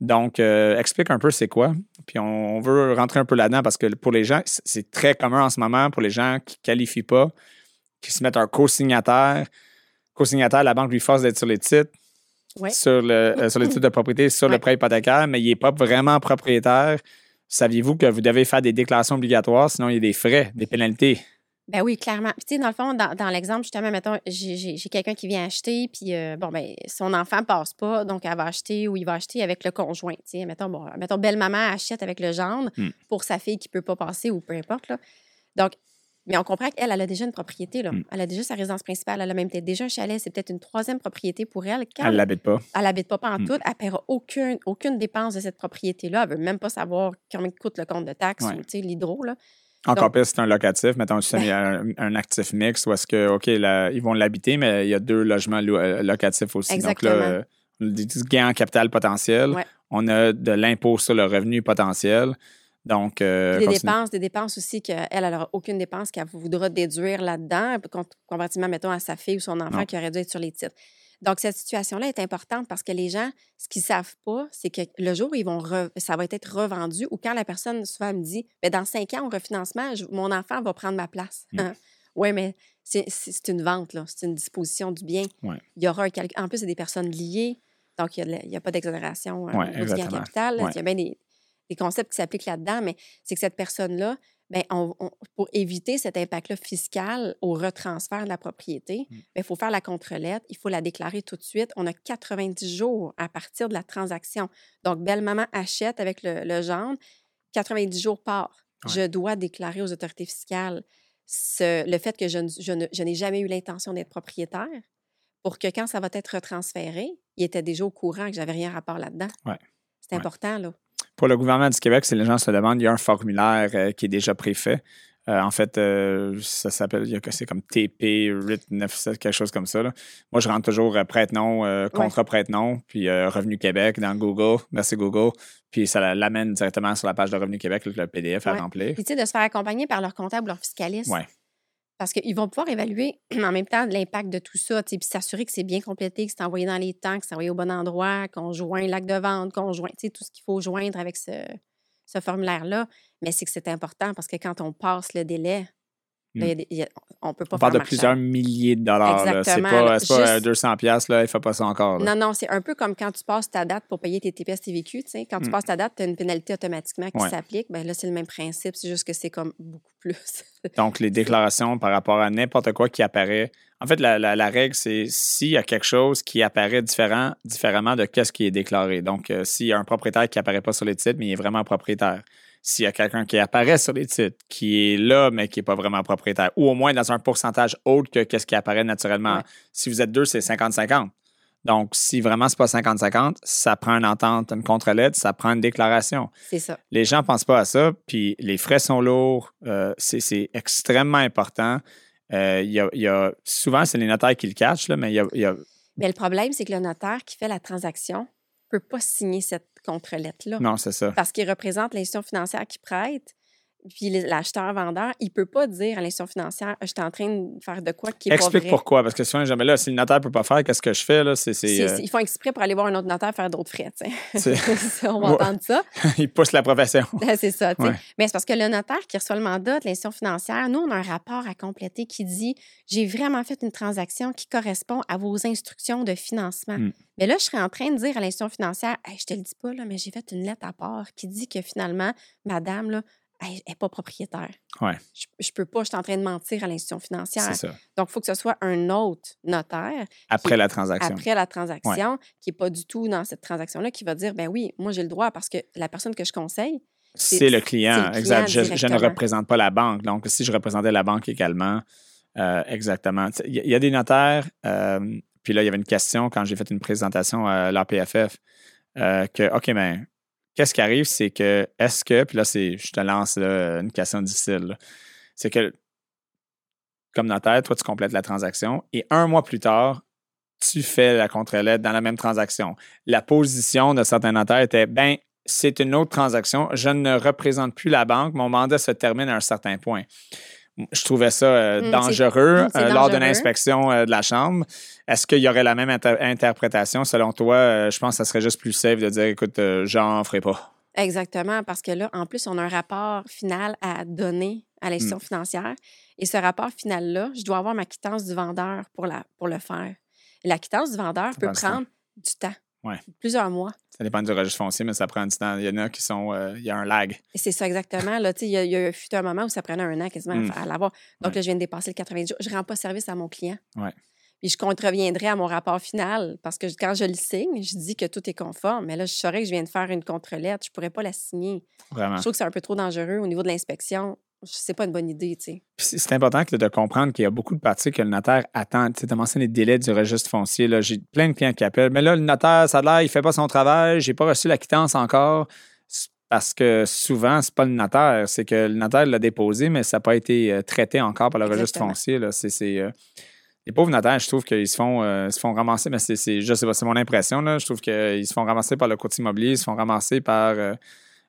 Donc, euh, explique un peu c'est quoi. Puis on, on veut rentrer un peu là-dedans parce que pour les gens, c'est très commun en ce moment pour les gens qui ne qualifient pas, qui se mettent un co-signataire. Co-signataire, la banque lui force d'être sur les titres, Ouais. sur, le, sur les titres de propriété, sur le prêt hypothécaire, mais il n'est pas vraiment propriétaire. Saviez-vous que vous devez faire des déclarations obligatoires, sinon il y a des frais, des pénalités? Ben oui, clairement. Puis, tu sais, dans le fond, dans, dans l'exemple, justement, mettons, j'ai quelqu'un qui vient acheter, puis, euh, bon, ben, son enfant passe pas, donc elle va acheter ou il va acheter avec le conjoint. Tu sais, mettons, bon, mettons, belle-maman achète avec le gendre Hmm. pour sa fille qui peut pas passer ou peu importe, là. Donc, mais on comprend qu'elle, elle a déjà une propriété, là. Hmm. Elle a déjà sa résidence principale, elle a même peut-être déjà un chalet, c'est peut-être une troisième propriété pour elle. Quand Elle ne l'habite pas. elle n'habite pas en Hmm. tout, elle ne paiera aucune, aucune dépense de cette propriété-là. Elle ne veut même pas savoir combien coûte le compte de taxes Ouais. ou, l'hydro. Encore pire, c'est un locatif. Mettons, tu sais, il y a un, un actif mix où est-ce que, OK, là, ils vont l'habiter, mais il y a deux logements lo- euh, locatifs aussi. Exactement. Donc là, euh, du gain en capital potentiel. Ouais. On a de l'impôt sur le revenu potentiel. Donc, euh, des dépenses, des dépenses aussi qu'elle, elle n'aura aucune dépense qu'elle voudra déduire là-dedans, com- comparativement, mettons, à sa fille ou son enfant Non. qui aurait dû être sur les titres. Donc, cette situation-là est importante parce que les gens, ce qu'ils ne savent pas, c'est que le jour où ils vont re- ça va être revendu ou quand la personne souvent me dit ben, dans cinq ans au refinancement, je- mon enfant va prendre ma place. Mm. oui, mais c'est, une vente. C'est une disposition du bien. Ouais. Il y aura un calcul. En plus, c'est des personnes liées. Donc, il a n'y a, pas d'exonération euh, Ouais, du gain capital. Ouais. Il y a bien des, des concepts qui s'appliquent là-dedans, mais c'est que cette personne-là, ben, on- on- pour éviter cet impact-là fiscal au retransfert de la propriété, Mm. ben, il faut faire la contre-lettre, il faut la déclarer tout de suite. On a 90 jours à partir de la transaction. Donc, belle-maman achète avec le, le gendre, 90 jours part. Ouais. Je dois déclarer aux autorités fiscales ce- le fait que je, n'ai jamais eu l'intention d'être propriétaire pour que quand ça va être retransféré, il était déjà au courant que j'avais rien à rapport là-dedans. Ouais. C'est Ouais. important, là. Pour le gouvernement du Québec, si les gens se demandent, il y a un formulaire euh, qui est déjà préfait. Euh, en fait, euh, ça s'appelle, c'est comme TP, RIT 97, quelque chose comme ça. là. Moi, je rentre toujours prête-nom, contrat prête-nom, puis Revenu Québec dans Google. Merci Google. Puis ça la- l'amène directement sur la page de Revenu Québec, le PDF à Ouais. remplir. Puis, tu sais, de se faire accompagner par leur comptable ou leur fiscaliste. Ouais. Parce qu'ils vont pouvoir évaluer en même temps l'impact de tout ça, puis s'assurer que c'est bien complété, que c'est envoyé dans les temps, que c'est envoyé au bon endroit, qu'on joint l'acte de vente, qu'on joint, tout ce qu'il faut joindre avec ce, ce formulaire-là. Mais c'est que c'est important parce que quand on passe le délai, là, il y a des- il y a- on peut pas On parle faire de plusieurs milliers de dollars. C'est pas, euh, Juste- 200 pièces là, il fait pas ça encore. là. Non, non, c'est un peu comme quand tu passes ta date pour payer tes TPS TVQ. Quand tu Mm. passes ta date, tu as une pénalité automatiquement qui Ouais. s'applique. Ben là, c'est le même principe, c'est juste que c'est comme beaucoup plus. Donc, les déclarations par rapport à n'importe quoi qui apparaît. En fait, la, la- la règle, c'est s'il y a quelque chose qui apparaît différent, différemment de qu'est-ce qui est déclaré. Donc, euh, s'il y a un propriétaire qui apparaît pas sur les titres, mais il est vraiment propriétaire. S'il y a quelqu'un qui apparaît sur les titres, qui est là, mais qui n'est pas vraiment propriétaire, ou au moins dans un pourcentage autre que qu'est-ce qui apparaît naturellement. Ouais. Si vous êtes deux, c'est 50-50. Donc, si vraiment c'est pas 50-50, ça prend une entente, une contre-lettre, ça prend une déclaration c'est ça. les gens ne pensent pas à ça, puis les frais sont lourds, euh, c'est extrêmement important. Euh, il y a, il y a- souvent, c'est les notaires qui le cachent, là, mais il y a, il y a- Mais le problème, c'est que le notaire qui fait la transaction ne peut pas signer cette contre-lettre-là. Non, c'est ça. Parce qu'il représente l'institution financière qui prête. Puis l'acheteur-vendeur, il ne peut pas dire à l'institution financière Je suis en train de faire de quoi qui est pas Explique vrai. pourquoi, parce que souvent, jamais là, si le notaire ne peut pas faire, qu'est-ce que je fais? Là? C'est, c'est, C'est- euh, Ils font exprès pour aller voir un autre notaire faire d'autres frais. On va entendre ça. il pousse la profession. c'est ça. Ouais. Mais c'est parce que le notaire qui reçoit le mandat de l'institution financière, nous, on a un rapport à compléter qui dit J'ai vraiment fait une transaction qui correspond à vos instructions de financement. Mm. Mais là, je serais en train de dire à l'institution financière Hey, Je te le dis pas, là, mais j'ai fait une lettre à part qui dit que finalement, madame, là, elle n'est pas propriétaire. Ouais. Je, je peux pas, je suis en train de mentir à l'institution financière. Ça. Donc, il faut que ce soit un autre notaire Après la transaction. après la transaction, qui n'est pas du tout dans cette transaction-là, qui va dire ben oui, moi j'ai le droit parce que la personne que je conseille, C'est le client, le client exact. Je, je ne représente pas la banque. Donc, si je représentais la banque également, euh, exactement. Il y, a- il y a des notaires, euh, puis là, il y avait une question quand j'ai fait une présentation à l'APFF, euh, que, OK, mais qu'est-ce qui arrive, c'est que, est-ce que, puis là, c'est, je te lance une question difficile, c'est que, comme notaire, toi, tu complètes la transaction et un mois plus tard, tu fais la contre-lettre dans la même transaction. La position de certains notaires était, ben, c'est une autre transaction. Je ne représente plus la banque. Mon mandat se termine à un certain point. Je trouvais ça euh, Mm, dangereux c'est euh, lors de dangereux. l'inspection euh, de la Chambre. Est-ce qu'il y aurait la même inter- interprétation? Selon toi, euh, je pense que ça serait juste plus safe de dire, écoute, j'en ferai pas. exactement, parce que là, en plus, on a un rapport final à donner à l'institution Mm. financière. Et ce rapport final-là, je dois avoir ma quittance du vendeur pour, la, pour le faire. Et la quittance du vendeur peut prendre du temps, Ouais. plusieurs mois. Ça dépend du registre foncier, mais ça prend du temps. Il y en a qui sont. euh, il y a un lag. C'est ça exactement. Là, Tu sais, il y, a- il y a fut un moment où ça prenait un an quasiment à Mm. à l'avoir. Donc Ouais. là, je viens de dépasser le 90 jours. Je ne rends pas service à mon client. Ouais. Puis je contreviendrai à mon rapport final parce que quand je le signe, je dis que tout est conforme. Mais là, je saurais que je viens de faire une contre-lettre. Je ne pourrais pas la signer. Vraiment. Je trouve que c'est un peu trop dangereux au niveau de l'inspection. C'est pas une bonne idée, tu sais. Puis C'est important que de comprendre qu'il y a beaucoup de parties que le notaire attend. Tu sais, as mentionné les délais du registre foncier. J'ai plein de clients qui appellent. Mais là, le notaire, ça a l'air, il fait pas son travail. J'ai pas reçu la quittance encore. Parce que souvent, c'est pas le notaire. C'est que le notaire l'a déposé, mais ça n'a pas été euh, traité encore par le registre foncier. Là. Euh, les pauvres notaires, je trouve qu'ils se font, euh, se font ramasser, mais c'est, c'est, je sais pas, c'est mon impression. Là. Je trouve qu'ils se font ramasser par le courtier immobilier, ils se font ramasser par euh,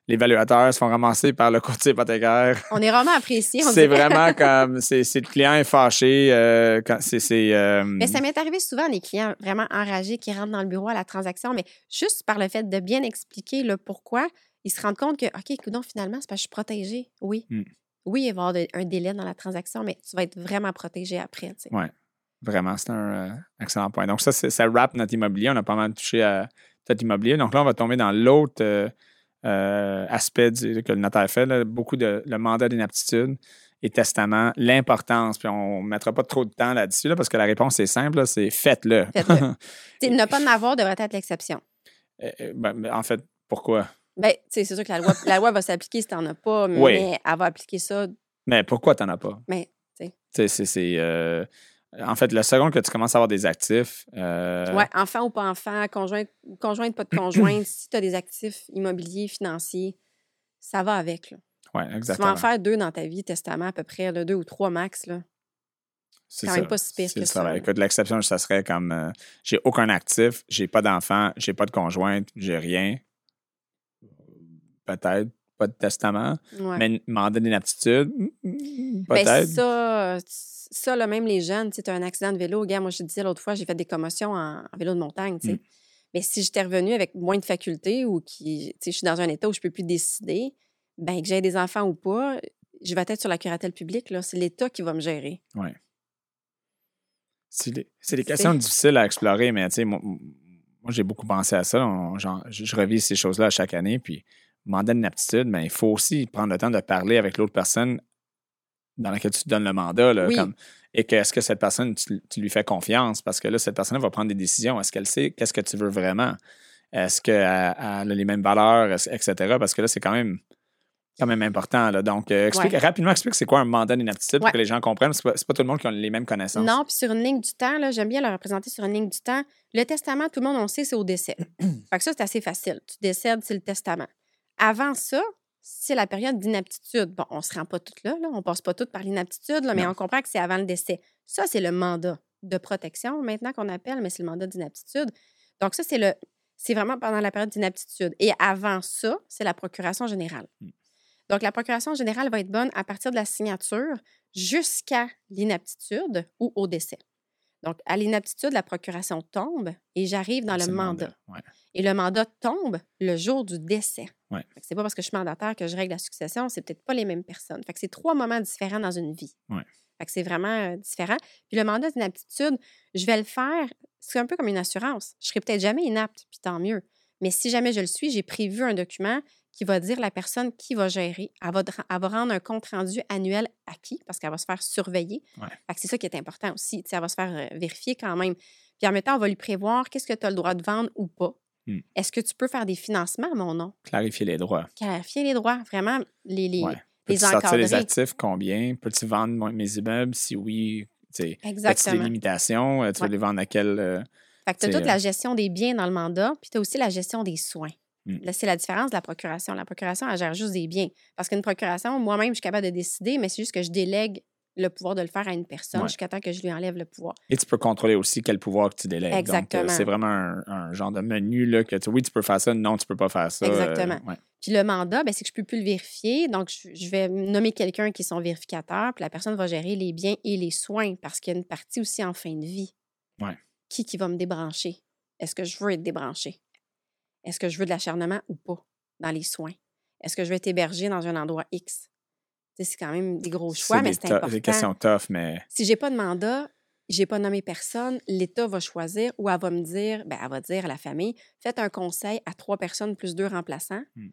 l'évaluateur, se font ramasser par le courtier hypothécaire. On est vraiment apprécié. C'est vraiment comme c'est c'est le client est fâché. euh, quand c'est c'est euh, Mais ça m'est arrivé souvent des clients vraiment enragés qui rentrent dans le bureau à la transaction, mais juste par le fait de bien expliquer le pourquoi, ils se rendent compte que, OK, écoute, finalement, c'est parce que je suis protégée. Oui. Mm. Oui, il va y avoir de- un délai dans la transaction, mais tu vas être vraiment protégé après. Ouais. vraiment c'est un euh, excellent point. Donc ça ça wrap notre immobilier. On a pas mal touché à notre immobilier. Donc là on va tomber dans l'autre euh, aspect du- que le notaire fait. là. beaucoup de le mandat d'inaptitude et testament, l'importance. Puis on ne mettra pas trop de temps là-dessus là, parce que la réponse est simple. là, c'est faites-le. Sais, ne pas en avoir devrait être l'exception. Euh, euh, ben, en fait, pourquoi? Ben, c'est sûr que la loi, la loi va s'appliquer si tu n'en as pas, mais Oui. elle va appliquer ça. Mais pourquoi tu n'en as pas? Mais, tu sais. C'est- c'est. En fait, la seconde que tu commences à avoir des actifs. euh, Ouais, enfant ou pas enfant, conjoint, conjointe, pas de conjointe, si tu as des actifs immobiliers, financiers, ça va avec. Là. Ouais, Tu vas exactement. en faire deux dans ta vie, testament à peu près, là, deux ou trois max. Là. C'est quand ça. même pas si pire que ça. Ben. Écoute, l'exception, ça serait comme euh, j'ai aucun actif, j'ai pas d'enfant, j'ai pas de conjointe, j'ai rien. Peut-être pas de testament, Ouais. mais mandat d'inaptitude, Ben, peut-être. ça, ça là, même les jeunes, tu as un accident de vélo. Gars, moi, je te disais l'autre fois, j'ai fait des commotions en, en vélo de montagne. tu sais. Mm. Mais si j'étais revenue avec moins de facultés ou qui, je suis dans un état où je peux plus décider, ben, que j'ai des enfants ou pas, je vais être sur la curatelle publique. là. C'est l'État qui va me gérer. Ouais. C'est des, questions difficiles à explorer, mais tu sais, moi, moi, j'ai beaucoup pensé à ça. On- genre, je, revise ces choses-là à chaque année. Puis, mandat d'inaptitude, mais il faut aussi prendre le temps de parler avec l'autre personne dans laquelle tu te donnes le mandat. là, Oui. comme- et que est-ce que cette personne, tu, tu lui fais confiance? Parce que là, cette personne va prendre des décisions. Est-ce qu'elle sait qu'est-ce que tu veux vraiment? Est-ce qu'elle elle a les mêmes valeurs, etc.? Parce que là, c'est quand même, quand même important. là. Donc, euh, explique, Ouais. rapidement, explique c'est quoi un mandat d'inaptitude pour Ouais. que les gens comprennent. C'est pas, c'est pas tout le monde qui a les mêmes connaissances. Non, puis sur une ligne du temps, là, j'aime bien le représenter sur une ligne du temps. Le testament, tout le monde, on sait, c'est au décès. fait que ça, c'est assez facile. Tu décèdes, c'est le testament. Avant ça, c'est la période d'inaptitude. Bon, on ne se rend pas toutes là, là. on passe pas toutes par l'inaptitude, mais Non. on comprend que c'est avant le décès. Ça, c'est le mandat de protection, maintenant qu'on appelle, mais c'est le mandat d'inaptitude. Donc, ça, c'est le. C'est vraiment pendant la période d'inaptitude. Et avant ça, c'est la procuration générale. Mm. Donc, la procuration générale va être bonne à partir de la signature jusqu'à l'inaptitude ou au décès. Donc, à l'inaptitude, la procuration tombe et j'arrive dans le mandat. Ouais. Et le mandat tombe le jour du décès. Ouais. C'est pas parce que je suis mandataire que je règle la succession, c'est peut-être pas les mêmes personnes. Fait que c'est trois moments différents dans une vie. Ouais. Fait que c'est vraiment euh, différent. Puis le mandat d'inaptitude, je vais le faire, c'est un peu comme une assurance. Je serai peut-être jamais inapte, puis tant mieux. Mais si jamais je le suis, j'ai prévu un document qui va dire la personne qui va gérer. Elle va, dra- elle va rendre un compte rendu annuel à qui? Parce qu'elle va se faire surveiller. Ouais. C'est ça qui est important aussi. Tu sais, elle va se faire euh, vérifier quand même. Puis en même temps, on va lui prévoir qu'est-ce que tu as le droit de vendre ou pas. Hmm. Est-ce que tu peux faire des financements à mon nom? Clarifier les droits. Clarifier les droits, vraiment, les, les, Ouais. les sortir les actifs? Combien? Peux-tu vendre mes immeubles? Si oui, tu sais, as-tu des Exactement. limitations? Euh, Tu Ouais. veux les vendre à quel... euh, Fait que tu as C'est, toute euh, la gestion des biens dans le mandat, puis tu as aussi la gestion des soins. Hmm. Là, c'est la différence de la procuration. La procuration, elle gère juste des biens. Parce qu'une procuration, moi-même, je suis capable de décider, mais c'est juste que je délègue le pouvoir de le faire à une personne Ouais. jusqu'à temps que je lui enlève le pouvoir. Et tu peux contrôler aussi quel pouvoir que tu délègues. Donc, euh, Exactement. c'est vraiment un, un genre de menu là, que tu, oui, tu peux faire ça, non, tu peux pas faire ça. euh, Exactement. ouais. Puis le mandat, ben, c'est que je ne peux plus le vérifier. Donc, je, je vais nommer quelqu'un qui est son vérificateur, puis la personne va gérer les biens et les soins parce qu'il y a une partie aussi en fin de vie. Ouais. Qui qui va me débrancher? Est-ce que je veux être débranché? Est-ce que je veux de l'acharnement ou pas dans les soins? Est-ce que je veux être hébergé dans un endroit X? C'est quand même des gros choix, mais c'est important. des questions tough, mais Si j'ai pas de mandat, j'ai pas nommé personne, l'État va choisir ou elle va me dire, ben, elle va dire à la famille, faites un conseil à trois personnes plus deux remplaçants. Hmm.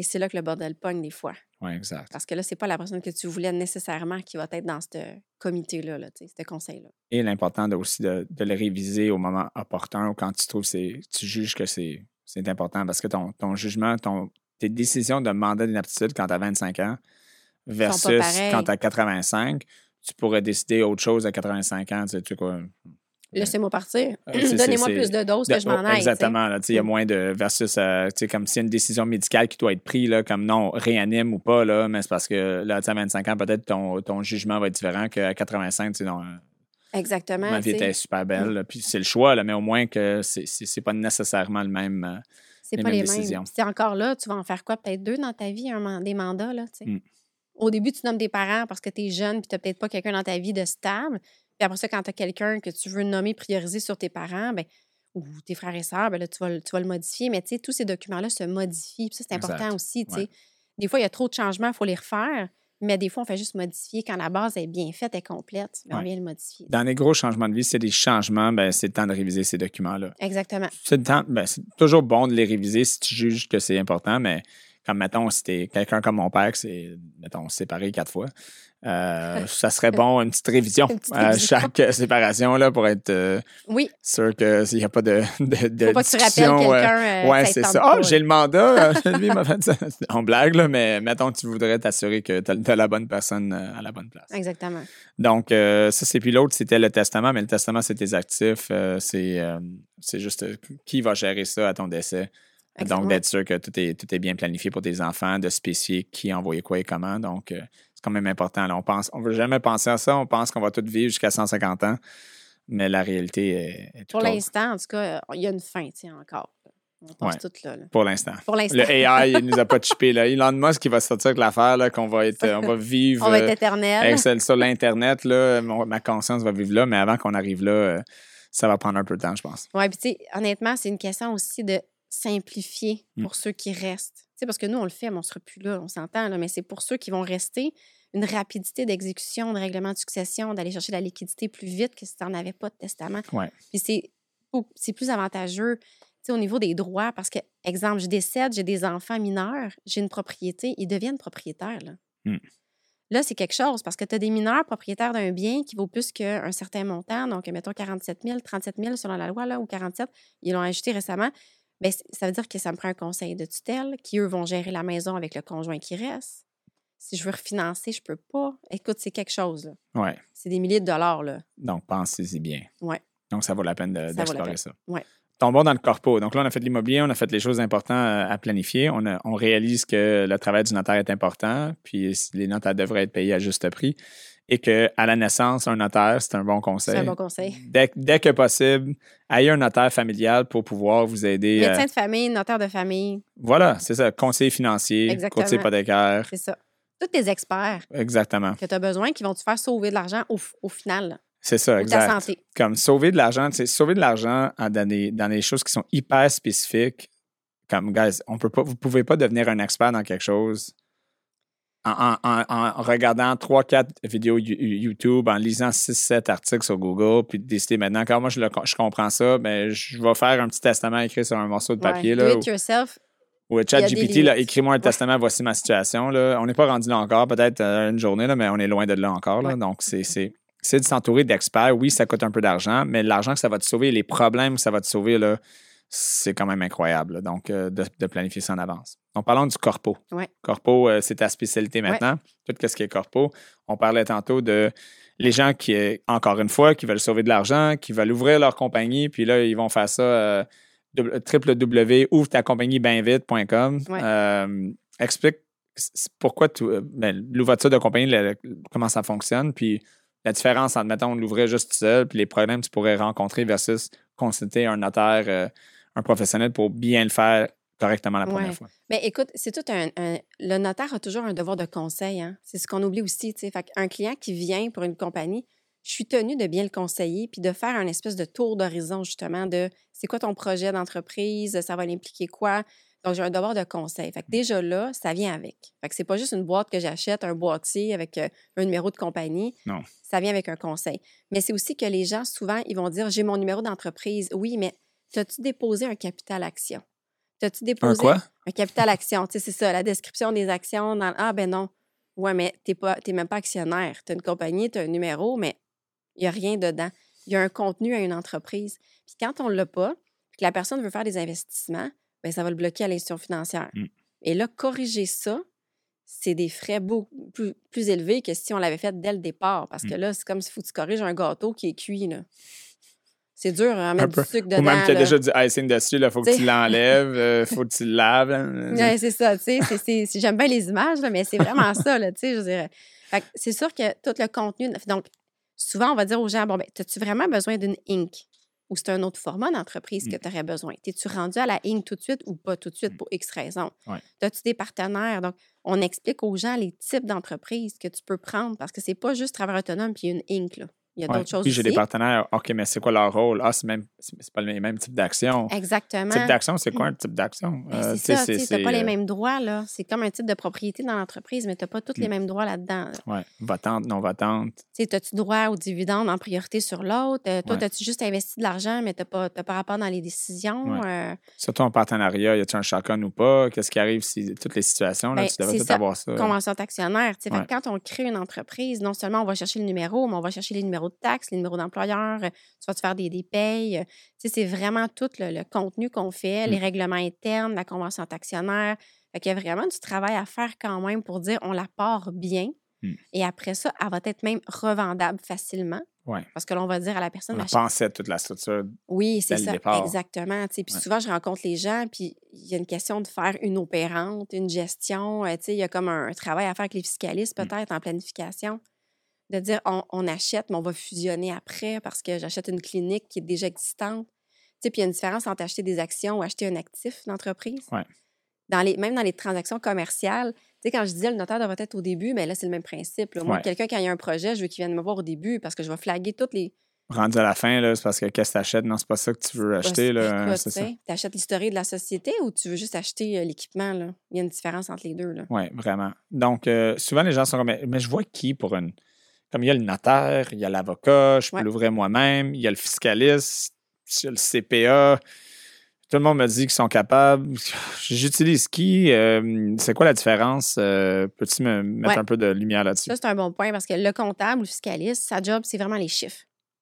Et c'est là que le bordel pogne des fois. oui, exact. Parce que là, c'est pas la personne que tu voulais nécessairement qui va être dans ce comité-là, là, ce conseil-là. Et l'important aussi de, de le réviser au moment opportun ou quand tu trouves tu juges que c'est c'est important parce que ton, ton jugement, ton, tes décisions de mandat d'inaptitude quand tu as 25 ans versus quand tu as 85, tu pourrais décider autre chose à 85 ans. Tu sais, tu sais quoi. Laissez-moi partir. Euh, Donnez-moi plus de doses De- que je m'en oh, aille. Exactement. Il y a moins de versus, euh, tu sais, comme s'il y a une décision médicale qui doit être prise, là, comme non, réanime ou pas, là, mais c'est parce que là, à 25 ans, peut-être ton, ton jugement va être différent qu'à 85. tu sais, non, euh, Exactement. ma vie était super belle. là, Puis c'est le choix, là, mais au moins que c'est- pas nécessairement le même. euh, C'est les pas mêmes les décisions. mêmes. C'est encore là, tu vas en faire quoi? Peut-être deux dans ta vie, un des mandats, là. Mm. Au début, tu nommes des parents parce que tu es jeune puis tu n'as peut-être pas quelqu'un dans ta vie de stable. Puis après ça, quand tu as quelqu'un que tu veux nommer, prioriser sur tes parents, ben, ou tes frères et sœurs, ben là, tu vas, le- tu vas le modifier. Mais tu sais, tous ces documents-là se modifient. Puis ça, c'est Exact. important aussi. Ouais. Des fois, il y a trop de changements, il faut les refaire. Mais des fois, on fait juste modifier. Quand la base est bien faite, est complète, on vient le modifier. Dans les gros changements de vie, c'est des changements, ben, c'est le temps de réviser ces documents-là. Exactement. C'est ben, c'est toujours bon de les réviser si tu juges que c'est important, mais comme mettons, si t'es quelqu'un comme mon père, qui s'est, mettons, séparé quatre fois, euh, ça serait bon une petite révision Une petite à révision. chaque euh, séparation là, pour être euh, Oui, sûr qu'il n'y a pas de, de, de faut pas que tu rappelles discussion, euh, quelqu'un. euh, Ouais, c'est ça. Ah, j'ai le mandat. euh, Lui, il m'a fait ça. On blague, là, mais mettons, tu voudrais t'assurer que tu as, la bonne personne euh, à la bonne place. Exactement. Donc, euh, ça, c'est puis l'autre, c'était le testament, mais le testament, c'est tes actifs. euh, c'est, euh, juste euh, qui va gérer ça à ton décès. Exactement. Donc, d'être sûr que tout est, tout est bien planifié pour tes enfants, de spécifier qui a envoyé quoi et comment. Donc, euh, c'est quand même important. Là. On pense, on veut jamais penser à ça. On pense qu'on va tout vivre jusqu'à 150 ans, mais la réalité est, est Pour l'instant, en tout cas, il y a une fin, tu sais, encore. On passe Ouais. tout là. là. Pour l'instant. Pour l'instant. Le AI, il nous a pas chippé. Là. Elon Musk, qui va sortir avec l'affaire, qu'on va être, on va vivre On va être euh, éternel. avec sur l'Internet. Ma conscience va vivre là, mais avant qu'on arrive là, euh, ça va prendre un peu de temps, je pense. Oui, puis tu sais, honnêtement, c'est une question aussi de simplifier Mm. pour ceux qui restent. Tu sais, parce que nous, on le fait, mais on ne sera plus là, on s'entend, là, mais c'est pour ceux qui vont rester, une rapidité d'exécution, de règlement de succession, d'aller chercher la liquidité plus vite que si tu n'en avais pas de testament. Ouais. Puis c'est, plus avantageux tu sais, au niveau des droits, parce que, exemple, je décède, j'ai des enfants mineurs, j'ai une propriété, ils deviennent propriétaires. Là, Mm. Là, c'est quelque chose, parce que tu as des mineurs propriétaires d'un bien qui vaut plus qu'un certain montant, donc mettons 47 000, 37 000 selon la loi, là, ou 47, ils l'ont ajouté récemment. C- ça veut dire que ça me prend un conseil de tutelle qui, eux, vont gérer la maison avec le conjoint qui reste. Si je veux refinancer, je peux pas. Écoute, c'est quelque chose. là. Ouais. C'est des milliers de dollars. Là. Donc, pensez-y bien. Ouais. Donc, ça vaut la peine d'explorer ça. Tombons dans le corpo. Donc là, on a fait de l'immobilier, on a fait les choses importantes à à planifier. On, a- on réalise que le travail du notaire est important, puis les notaires devraient être payés à juste prix, et qu'à la naissance, un notaire, c'est un bon conseil. C'est un bon conseil. Dès, dès que possible, ayez un notaire familial pour pouvoir vous aider. euh, Médecin de famille, notaire de famille, voilà, c'est ça. Conseiller financier, Exactement. courtier hypothécaire. c'est ça. Tous tes experts Exactement. que tu as besoin qui vont te faire sauver de l'argent au, au final. C'est ça, ou ta exact. santé. comme sauver de l'argent, c'est sauver de l'argent en- dans des, dans des choses qui sont hyper spécifiques. Comme, guys, on peut pas, vous pouvez pas devenir un expert dans quelque chose en, en- en- en regardant 3-4 vidéos You- YouTube, en lisant 6-7 articles sur Google, puis de décider maintenant, quand moi je, le- je comprends ça, ben, je vais faire un petit testament écrit sur un morceau de papier. Ouais. Là, Do it yourself. ou Il y chat a des GPT, là, limites. écris-moi un testament, voici ma situation. Là. On n'est pas rendu là encore, peut-être euh, une journée, là, mais on est loin de là encore. Là. Ouais. Donc, c'est, c'est, c'est de s'entourer d'experts. Oui, ça coûte un peu d'argent, mais l'argent que ça va te sauver, les problèmes que ça va te sauver, là, c'est quand même incroyable. là. Donc, euh, de, de planifier ça en avance. Donc, parlons du corpo. Ouais. Corpo, euh, c'est ta spécialité maintenant. Tout ce qui est corpo. On parlait tantôt de les gens qui, euh, encore une fois, qui veulent sauver de l'argent, qui veulent ouvrir leur compagnie, puis là, ils vont faire ça euh, www.ouvre-ta-compagnie-bien-vite.com. Ouais. Euh, explique c- pourquoi tu, euh, ben, l'ouverture de compagnie, le- le- comment ça fonctionne, puis la différence entre, mettons, l'ouvrir juste tout seul, puis les problèmes que tu pourrais rencontrer versus consulter un notaire, euh, un professionnel pour bien le faire correctement la première Ouais. fois. Mais écoute, c'est tout un, un- Le notaire a toujours un devoir de conseil. Hein? C'est ce qu'on oublie aussi. tu sais. Fait un client qui vient pour une compagnie, je suis tenue de bien le conseiller puis de faire un espèce de tour d'horizon, justement, de c'est quoi ton projet d'entreprise, ça va l'impliquer quoi? Donc, j'ai un devoir de conseil. Fait que déjà là, ça vient avec. Fait que c'est pas juste une boîte que j'achète, un boîtier avec euh, un numéro de compagnie. Non. Ça vient avec un conseil. Mais c'est aussi que les gens, souvent, ils vont dire j'ai mon numéro d'entreprise. Oui, mais as-tu déposé un capital action? T'as-tu déposé Un quoi? un capital action? Tu sais, c'est ça, la description des actions. Dans... Ah, ben non. Ouais, mais t'es pas, t'es même pas actionnaire. Tu as une compagnie, tu as un numéro, mais il n'y a rien dedans. Il y a un contenu à une entreprise. Puis quand on ne l'a pas, puis que la personne veut faire des investissements, ben ça va le bloquer à l'institution financière. Mm. Et là, corriger ça, c'est des frais beaucoup plus, plus élevés que si on l'avait fait dès le départ. Parce que Mm. là, c'est comme s'il faut que tu corriges un gâteau qui est cuit. Là. C'est dur à mettre peu. du sucre Ou dedans. même que tu as déjà du icing dessus, il faut que tu l'enlèves, il faut que tu le laves. hein. Ouais, c'est ça, tu sais. J'aime bien les images, là, mais c'est vraiment ça, tu sais, je dirais. Fait que c'est sûr que tout le contenu... Donc, souvent, on va dire aux gens, bon, ben, as-tu vraiment besoin d'une Inc? Ou c'est un autre format d'entreprise que Mm. tu aurais besoin? T'es-tu rendu à la Inc tout de suite ou pas tout de suite pour X raisons? Ouais. As-tu des partenaires? Donc, on explique aux gens les types d'entreprises que tu peux prendre parce que c'est pas juste travail autonome puis une Inc, là. Il y a Ouais. d'autres choses Puis j'ai des partenaires. OK, mais c'est quoi leur rôle? Ah, c'est même c'est pas le même type d'action. Exactement. Type d'action, c'est quoi un type d'action? Ben, Euh, c'est ça, tu t'as pas les euh, mêmes droits, là. C'est comme un type de propriété dans l'entreprise, mais t'as pas tous les Mm. mêmes droits là-dedans. là. Ouais, votante, non votante. Tu sais, as-tu droit aux dividendes en priorité sur l'autre? Euh, toi, Ouais. as-tu juste investi de l'argent, mais tu n'as pas, t'as pas rapport dans les décisions? Ouais. Euh, Surtout en partenariat, y a-tu un chacun ou pas? Qu'est-ce qui arrive si toutes les situations? Là, Ben, tu devrais tout ça. avoir ça. convention d'actionnaire. tu quand on crée une entreprise, non seulement on va chercher le numéro, mais on va chercher les numéros de taxes, les numéros d'employeurs, euh, tu vas te faire des, des payes. euh, Tu sais, c'est vraiment tout le, le contenu qu'on fait, les règlements internes, la convention d'actionnaire. Fait qu'il y a vraiment du travail à faire quand même pour dire on la part bien. Mm. Et après ça, elle va être même revendable facilement. Ouais. Parce que là, on va dire à la personne, On pensait toute la structure. oui, c'est ça, départ. exactement. Puis Ouais. souvent, je rencontre les gens, puis il y a une question de faire une opérante, une gestion. euh, Il y a comme un travail à faire avec les fiscalistes, Mm. peut-être, en planification. De dire, on, on achète, mais on va fusionner après parce que j'achète une clinique qui est déjà existante. Tu sais, Puis il y a une différence entre acheter des actions ou acheter un actif d'entreprise. Ouais. Dans les, même dans les transactions commerciales, tu sais, quand je disais le notaire devrait être au début, mais là, c'est le même principe. là. Moi, Ouais. quelqu'un, quand il y a un projet, je veux qu'il vienne me voir au début parce que je vais flaguer toutes les, Rendu à la fin, là, c'est parce que qu'est-ce que t'achètes? Non, c'est pas ça que tu veux acheter. Ça. tu achètes l'historique de la société ou tu veux juste acheter euh, l'équipement? là? Il y a une différence entre les deux. Oui, vraiment. Donc, euh, souvent, les gens sont comme, mais je vois qui pour une. Comme il y a le notaire, il y a l'avocat, je peux Ouais. l'ouvrir moi-même, il y a le fiscaliste, il y a le CPA. Tout le monde me dit qu'ils sont capables. J'utilise qui? Euh, c'est quoi la différence? Euh, Peux-tu me mettre Ouais. un peu de lumière là-dessus? Ça, c'est un bon point parce que le comptable ou le fiscaliste, sa job, c'est vraiment les chiffres.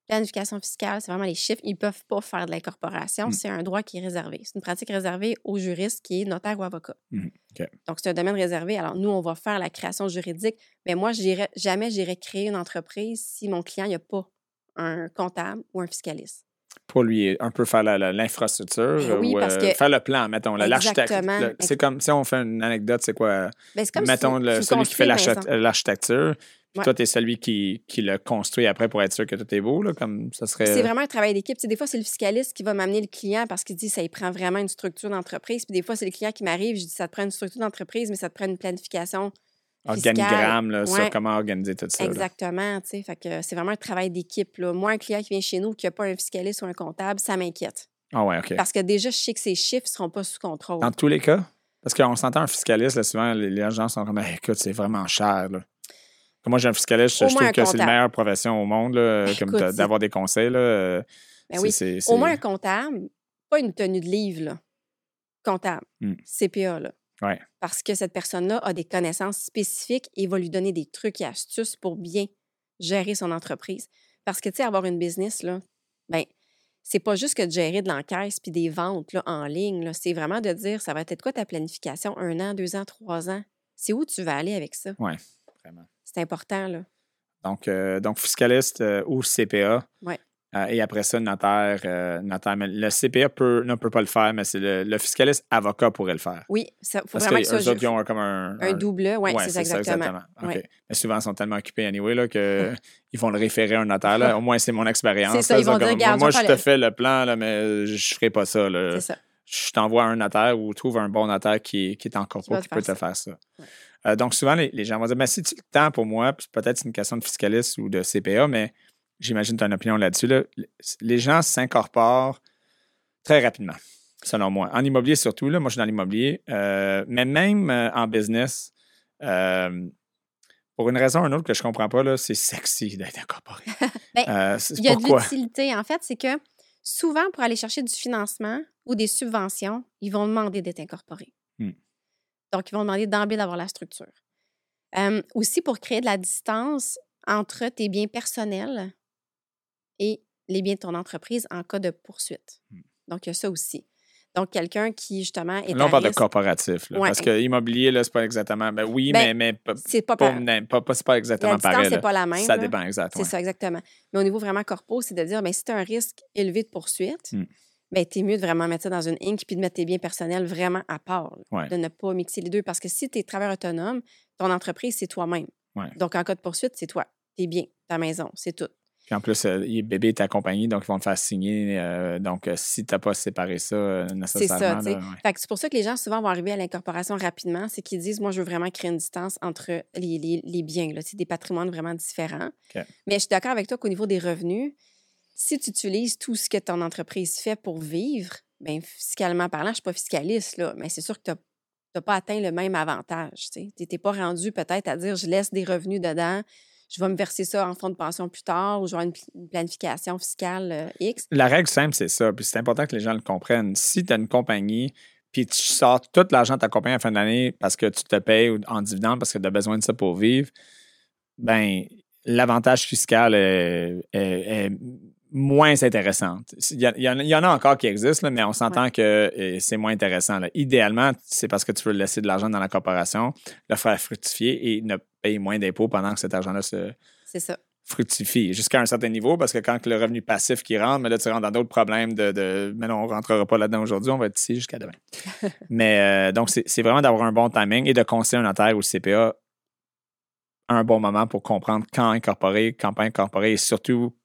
Planification fiscale, c'est vraiment les chiffres. Ils ne peuvent pas faire de l'incorporation. Mm. C'est un droit qui est réservé. C'est une pratique réservée aux juristes qui est notaire ou avocat. OK. Donc, c'est un domaine réservé. Alors, nous, on va faire la création juridique. Mais moi, jamais j'irai créer une entreprise si mon client n'a pas un comptable ou un fiscaliste. Pour lui, un peu faire l'infrastructure Ben oui, ou parce euh, faire le plan, mettons, l'architecte. C'est comme si on fait une anecdote, c'est quoi? Ben, c'est comme si mettons, le- celui qui fait l'architecture, puis Ouais. toi, tu es celui qui, qui le construit après pour être sûr que tout est beau, là, comme ça serait... C'est vraiment un travail d'équipe. Des fois, c'est le fiscaliste qui va m'amener le client parce qu'il dit ça y prend vraiment une structure d'entreprise. Puis des fois, c'est le client qui m'arrive, je dis ça te prend une structure d'entreprise, mais ça te prend une planification. Organigramme, là, sur comment organiser tout ça. Exactement. tu sais. Fait que c'est vraiment un travail d'équipe. là. Moi, un client qui vient chez nous qui n'a pas un fiscaliste ou un comptable, ça m'inquiète. Ah ouais, OK. Parce que déjà, je sais que ces chiffres ne seront pas sous contrôle. Dans tous les cas, parce qu'on s'entend un fiscaliste, là, souvent, les, les gens sont comme, écoute, c'est vraiment cher. Là. Comme moi, j'ai un fiscaliste, je, trouve que c'est la meilleure profession au monde, là, comme d'a- c'est- d'avoir des conseils. Là, euh, Ben oui. Au moins un comptable, pas une tenue de livre, là. Comptable. Hmm. CPA, là. Ouais. Parce que cette personne-là a des connaissances spécifiques et va lui donner des trucs et astuces pour bien gérer son entreprise. Parce que, tu sais, avoir une business, là, ben, c'est pas juste que de gérer de l'encaisse puis des ventes là, en ligne. C'est vraiment de dire, ça va être quoi ta planification? Un an, deux ans, trois ans? C'est où tu vas aller avec ça? Vraiment. C'est important, là. Donc, euh, donc fiscaliste euh, ou CPA. Ouais. Euh, et après ça, notaire. euh, notaire. Mais le CPA peut, ne peut pas le faire, mais c'est le, le fiscaliste avocat pourrait le faire. Oui, il faut Parce vraiment que que ça... autres, ils ont un- comme un. Un double, oui, Ouais, c'est ça, exactement. Ouais. Mais souvent, ils sont tellement occupés anyway là, que ils vont le référer à un notaire. Là. Au moins, c'est mon expérience. C'est ça, ils vont dire, moi, je te le- fais le plan, là, mais je ne ferai pas ça. C'est ça. Je t'envoie à un notaire ou trouve un bon notaire qui, qui est pas, te qui peut te faire ça. Ouais. Euh, donc, souvent, les, les gens vont dire mais si tu le temps pour moi, peut-être c'est une question de fiscaliste ou de CPA, mais j'imagine que tu as une opinion là-dessus. là. Les gens s'incorporent très rapidement, selon moi. En immobilier surtout, là, moi je suis dans l'immobilier, euh, mais même euh, en business, euh, pour une raison ou une autre que je comprends pas, c'est sexy d'être incorporé. Ben, Il y a pourquoi? de l'utilité. En fait, c'est que souvent, pour aller chercher du financement ou des subventions, ils vont demander d'être incorporés. Hmm. Donc, ils vont demander d'emblée d'avoir la structure. Aussi, pour créer de la distance entre tes biens personnels et les biens de ton entreprise en cas de poursuite. Hmm. Donc, il y a ça aussi. Donc, quelqu'un qui, justement, est Là, on parle de corporatif. là, Ouais. Parce que immobilier, là, c'est pas exactement. Ben oui, Ben, mais, mais C'est pas, pas, pas- pas- pas exactement La pareil. c'est pas la même. Ça là. dépend, exact. C'est ouais. ça, exactement. Mais au niveau vraiment corpo, c'est de dire, ben, si tu as un risque élevé de poursuite, Hmm. ben, tu es mieux de vraiment mettre ça dans une Inc puis de mettre tes biens personnels vraiment à part. Ouais. De ne pas mixer les deux. Parce que si tu es travailleur autonome, ton entreprise, c'est toi-même. Donc, en cas de poursuite, c'est toi. Tes biens, ta maison, c'est tout. Puis en plus, euh, bébé est accompagné, donc ils vont te faire signer. euh, donc, euh, si tu n'as pas séparé ça euh, C'est nécessairement. ça, ouais. C'est pour ça que les gens souvent vont arriver à l'incorporation rapidement, c'est qu'ils disent, moi, je veux vraiment créer une distance entre les, les- les biens, là, c'est des patrimoines vraiment différents. Mais je suis d'accord avec toi qu'au niveau des revenus, si tu utilises tout ce que ton entreprise fait pour vivre, bien, fiscalement parlant, je ne suis pas fiscaliste, là, mais c'est sûr que tu n'as pas atteint le même avantage. Tu n'es pas rendu peut-être à dire, je laisse des revenus dedans, je vais me verser ça en fonds de pension plus tard ou avoir une, une planification fiscale euh, X. La règle simple, c'est ça. Puis c'est important que les gens le comprennent. Si tu as une compagnie, puis tu sors tout l'argent de ta compagnie à fin de l'année parce que tu te payes en dividende parce que tu as besoin de ça pour vivre, ben l'avantage fiscal est- est moins intéressant. Il y, a- il y en a- encore qui existent, là, mais on s'entend que c'est moins intéressant. là. Idéalement, c'est parce que tu veux laisser de l'argent dans la corporation, le faire fructifier et ne payer moins d'impôts pendant que cet argent-là se ça. fructifie jusqu'à un certain niveau parce que quand le revenu passif qui rentre, mais là, tu rentres dans d'autres problèmes de, de mais non, on ne rentrera pas là-dedans aujourd'hui, on va être ici jusqu'à demain. mais euh, donc, c'est vraiment d'avoir un bon timing et de conseiller un notaire ou CPA à un bon moment pour comprendre quand incorporer, quand pas incorporer et surtout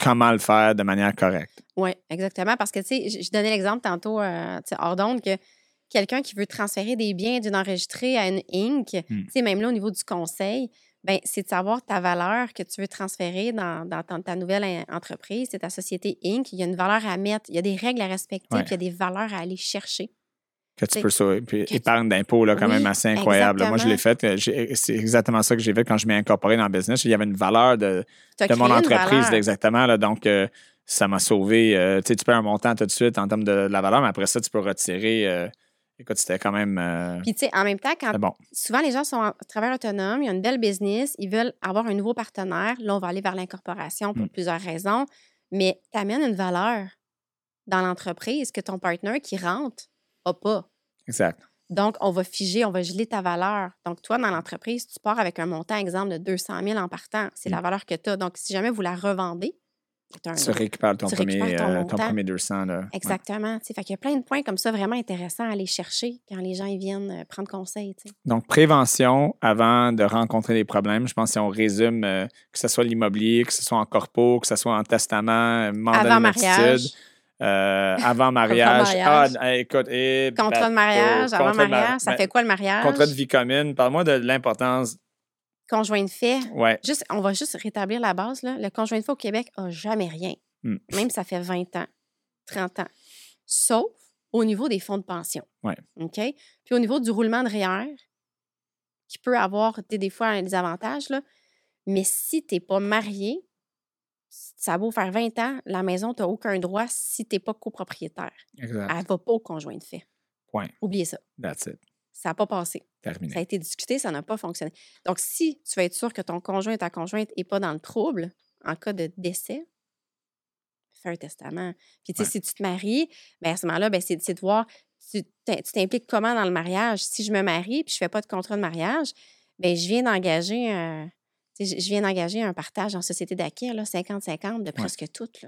comment le faire de manière correcte. Oui, exactement. Parce que, tu sais, je donnais l'exemple tantôt, euh, tu sais, hors d'onde, que quelqu'un qui veut transférer des biens d'une enregistrée à une Inc., hmm. tu sais, même là, au niveau du conseil, ben, c'est de savoir ta valeur que tu veux transférer dans, ta, nouvelle entreprise, c'est ta société Inc. Il y a une valeur à mettre, il y a des règles à respecter, puis il y a des valeurs à aller chercher. Que tu peux ça. Puis épargne d'impôts, là, quand même assez incroyable. Moi, je l'ai fait. Euh, c'est exactement ça que j'ai fait quand je m'ai incorporé dans le business. Il y avait une valeur de, de mon entreprise, exactement. Là, donc, euh, ça m'a sauvé. Euh, tu peux un montant tout de suite en termes de, la valeur, mais après ça, tu peux retirer. Écoute, c'était quand même. Euh, Puis, tu sais, en même temps, quand souvent les gens sont en travail autonome, ils ont une belle business, ils veulent avoir un nouveau partenaire. Là, on va aller vers l'incorporation pour mm. plusieurs raisons. Mais tu amènes une valeur dans l'entreprise que ton partenaire qui rentre pas. Exact. Donc, on va figer, on va geler ta valeur. Donc, toi, dans l'entreprise, tu pars avec un montant, exemple, de 200 000 en partant. C'est la mm. valeur que tu as. Donc, si jamais vous la revendez, tu récupères ton, premier, ton, 200. Euh, Exactement. Fait qu'il y a plein de points comme ça vraiment intéressants à aller chercher quand les gens ils viennent euh, prendre conseil. Donc, prévention avant de rencontrer des problèmes. Je pense que si on résume, euh, que ce soit l'immobilier, que ce soit en corpo, que ce soit en testament, mandat avant mariage. Avant mariage. Ah, écoute, et contrat de mariage, avant mariage, ça fait quoi le mariage? Contrat de vie commune. Parle-moi de l'importance conjoint de fait. Ouais. Juste, on va juste rétablir la base. Là. Le conjoint de fait au Québec n'a jamais rien. Hmm. Même ça fait 20 ans, 30 ans. Sauf au niveau des fonds de pension. Ouais. OK? Puis au niveau du roulement de REER, qui peut avoir des fois des avantages, là, mais si tu n'es pas marié, ça va faire 20 ans, la maison, tu n'as aucun droit si tu n'es pas copropriétaire. Exact. Elle ne va pas au conjoint de fait. Point. Oubliez ça. That's it. Ça n'a pas passé. Terminé. Ça a été discuté, ça n'a pas fonctionné. Donc, si tu veux être sûr que ton conjoint ou ta conjointe n'est pas dans le trouble en cas de décès, fais un testament. Puis, tu sais, si tu te maries, bien, à ce moment-là, ben, c'est de voir, tu t'impliques comment dans le mariage? Si je me marie puis je ne fais pas de contrat de mariage, bien, je viens d'engager un je viens d'engager un partage en société d'acquis, 50-50 de presque toutes.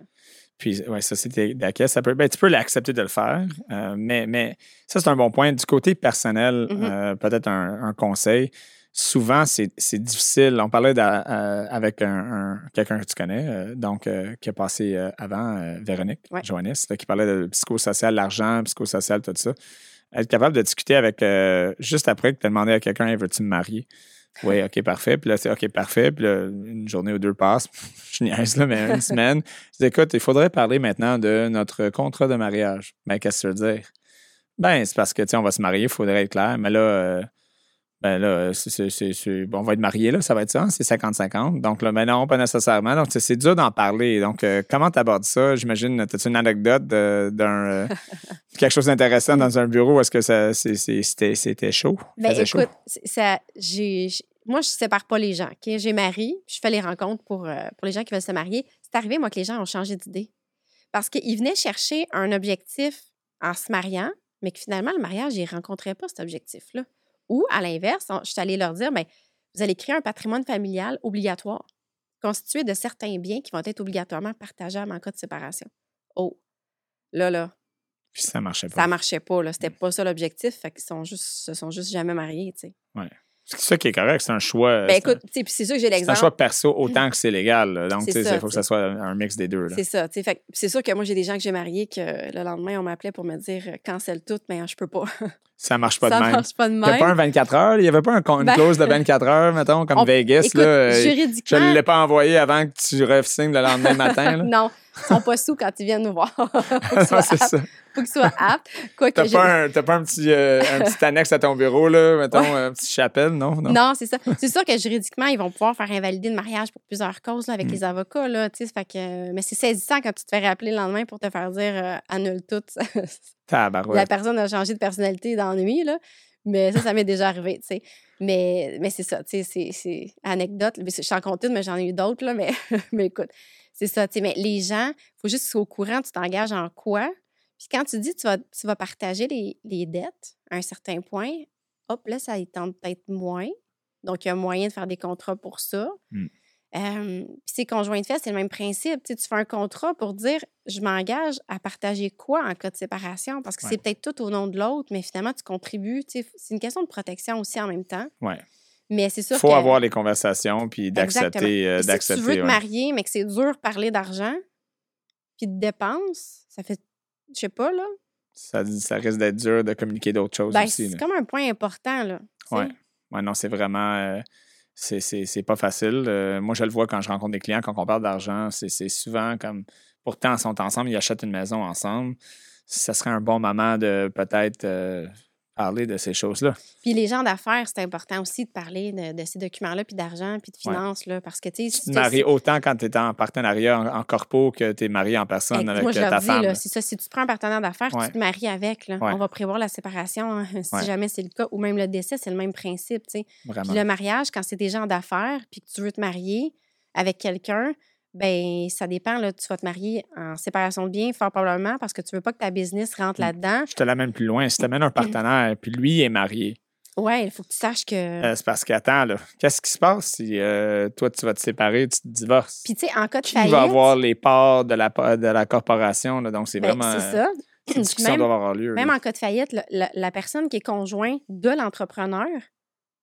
Puis, oui, société d'acquis, ça peut, ben, tu peux l'accepter de le faire, euh, mais, mais ça, c'est un bon point. Du côté personnel, mm-hmm. euh, peut-être un, conseil. Souvent, c'est difficile. On parlait euh, avec un, quelqu'un que tu connais, donc qui a passé avant, Véronique ouais. qui parlait de psychosocial, l'argent, psychosocial, tout ça. Être capable de discuter avec, juste après que tu as demandé à quelqu'un, veux-tu me marier? Oui, OK, parfait. Puis là, c'est OK, parfait. Puis là, une journée ou deux passe. Je niaise, là, mais une semaine. Je dis, écoute, il faudrait parler maintenant de notre contrat de mariage. Mais qu'est-ce que ça veut dire? Ben, c'est parce que, tu sais, on va se marier, il faudrait être clair. Mais là, euh, ben là, c'est, bon, on va être mariés, là, ça va être ça, c'est 50-50. Donc là, ben non, pas nécessairement. Donc, c'est dur d'en parler. Donc, euh, comment tu abordes ça? J'imagine, as-tu une anecdote d'un euh, quelque chose d'intéressant dans un bureau? Est-ce que ça, c'était, c'était chaud? Ben, écoute, Ça, j'ai, moi, je sépare pas les gens. J'ai mari, je fais les rencontres pour, euh, pour les gens qui veulent se marier. C'est arrivé, moi, que les gens ont changé d'idée. Parce qu'ils venaient chercher un objectif en se mariant, mais que finalement, le mariage, ils ne rencontraient pas cet objectif-là. Ou, à l'inverse, je suis allée leur dire, bien, vous allez créer un patrimoine familial obligatoire, constitué de certains biens qui vont être obligatoirement partageables en cas de séparation. Oh, là, là. Puis ça marchait pas. Ça marchait pas, là. C'était mmh. pas ça l'objectif. Fait qu'ils sont juste, se sont juste jamais mariés, tu sais. Ouais. C'est ça qui est correct, c'est un choix. Ben écoute, c'est sûr que j'ai l'exemple. C'est un choix perso autant que c'est légal. Donc, il faut que ça soit un mix des deux. C'est ça. C'est sûr que moi, j'ai des gens que j'ai mariés que le lendemain, on m'appelait pour me dire euh, cancelle tout, mais je peux pas. Ça marche pas de même. Ça marche pas de même. Il n'y a pas un 24 heures. Il n'y avait pas un, une ben clause de 24 heures, mettons, comme Vegas. Écoute, là, juridiquement... Je ne l'ai pas envoyé avant que tu resignes le lendemain matin. Là. non, ils sont pas sous quand ils viennent nous voir. c'est ça. Faut qu'ils soient aptes. Quoi t'as, pas un, pas un petit, euh, un petit annexe à ton bureau, là, mettons, un petit chapelle, non? Non, non c'est ça. C'est sûr que juridiquement, ils vont pouvoir faire invalider le mariage pour plusieurs causes là, avec mm. les avocats. Là, fait que, mais c'est saisissant quand tu te fais rappeler le lendemain pour te faire dire euh, annule tout. La personne a changé de personnalité dans la nuit. Là. Mais ça, ça m'est déjà arrivé, tu sais. Mais, mais c'est ça, tu sais, c'est anecdote. Je suis en compte mais j'en ai eu d'autres, là, mais, mais écoute, c'est ça, tu sais. Mais les gens, il faut juste qu'ils soient au courant, tu t'engages en quoi. Puis quand tu dis tu vas, tu vas partager les, les dettes à un certain point, hop, là, ça y tente peut-être moins. Donc, il y a moyen de faire des contrats pour ça. Mmh. Euh, puis c'est conjoint de fait, c'est le même principe. Tu, sais, tu fais un contrat pour dire je m'engage à partager quoi en cas de séparation? Parce que Ouais. c'est peut-être tout au nom de l'autre, mais finalement, tu contribues. Tu sais, c'est une question de protection aussi en même temps. Ouais. Mais c'est sûr Il faut que. avoir les conversations puis d'accepter. euh, si tu veux te marier, mais que c'est dur de parler d'argent, puis de dépenses, ça fait, je sais pas, là. ça, ça risque d'être dur de communiquer d'autres choses Ben, aussi. c'est comme un point important, là. sais. Ouais. Non, c'est vraiment. euh, c'est- pas facile. Euh, moi, je le vois quand je rencontre des clients, quand on parle d'argent, c'est c'est souvent comme. Pourtant, ils sont ensemble, ils achètent une maison ensemble. Ça serait un bon moment de peut-être euh, parler de ces choses-là. Puis les gens d'affaires, c'est important aussi de parler de, de ces documents-là, puis d'argent, puis de Ouais. finances, là, parce que, tu sais... Tu te maries autant quand tu es en partenariat en, en corpo que tu es marié en personne avec moi, je euh, ta dis, femme. c'est ça, si tu te prends un partenaire d'affaires, Ouais. tu te maries avec, là. Ouais. On va prévoir la séparation, hein, si jamais c'est le cas, ou même le décès, c'est le même principe, tu sais. Vraiment. Puis le mariage, quand c'est des gens d'affaires, puis que tu veux te marier avec quelqu'un, ben ça dépend, là, tu vas te marier en séparation de biens, fort probablement, parce que tu veux pas que ta business rentre là-dedans. Je te l'amène plus loin. Si tu amènes un partenaire, puis lui est marié, Ouais, il faut que tu saches que... euh, c'est parce qu'attends, là, qu'est-ce qui se passe si euh, toi, tu vas te séparer, tu te divorces? Puis, tu sais, en cas de Qui faillite... va avoir les parts de la, de la corporation? Là, donc, c'est ben, vraiment. c'est euh, ça. Une discussion Même- doit avoir lieu. Même là. en cas de faillite, la, la personne qui est conjoint de l'entrepreneur,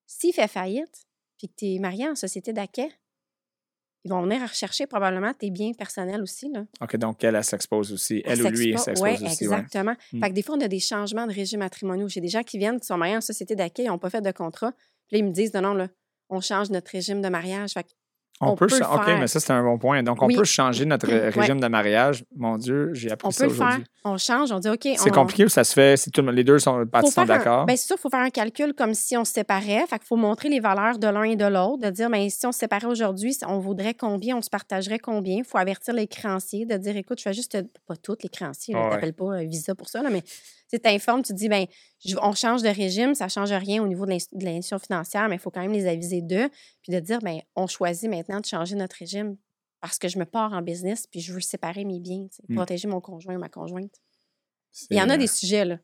s'il fait faillite, puis que tu es marié en société d'acquet, ils vont venir rechercher probablement tes biens personnels aussi. Là. OK, donc elle, elle s'expose aussi. Elle, Elle ou lui, elle s'expose- ouais, aussi. exactement. Mm. Fait que des fois, on a des changements de régime matrimoniaux. J'ai des gens qui viennent, qui sont mariés en société d'acquet, ils n'ont pas fait de contrat. Puis là, ils me disent, non, non, là, on change notre régime de mariage. Fait que On, On peut, OK, mais ça, c'est un bon point. Donc, on Oui. peut changer notre Ouais. régime de mariage. Mon Dieu, j'ai appris on ça peut le faire. aujourd'hui. On change, on dit, OK. C'est on- compliqué ou ça se fait si tout les deux sont, parties sont un- d'accord? ben, c'est sûr, il faut faire un calcul comme si on se séparait. Fait qu'il faut montrer les valeurs de l'un et de l'autre, de dire, ben, si on se séparait aujourd'hui, on voudrait combien, on se partagerait combien? Il faut avertir les créanciers, de dire, écoute, je fais juste, pas toutes les créanciers, Ah ne ouais. t'appelles pas euh, Visa pour ça, là, mais tu t'informes, tu te dis, ben, je- on change de régime, ça ne change rien au niveau de l'ins- de l'institution financière, mais il faut quand même les aviser d'eux, puis de dire, ben, on choisit maintenant de changer notre régime parce que je me pars en business, puis je veux séparer mes biens, Mm. protéger mon conjoint ou ma conjointe. Il y en a euh, des sujets, là.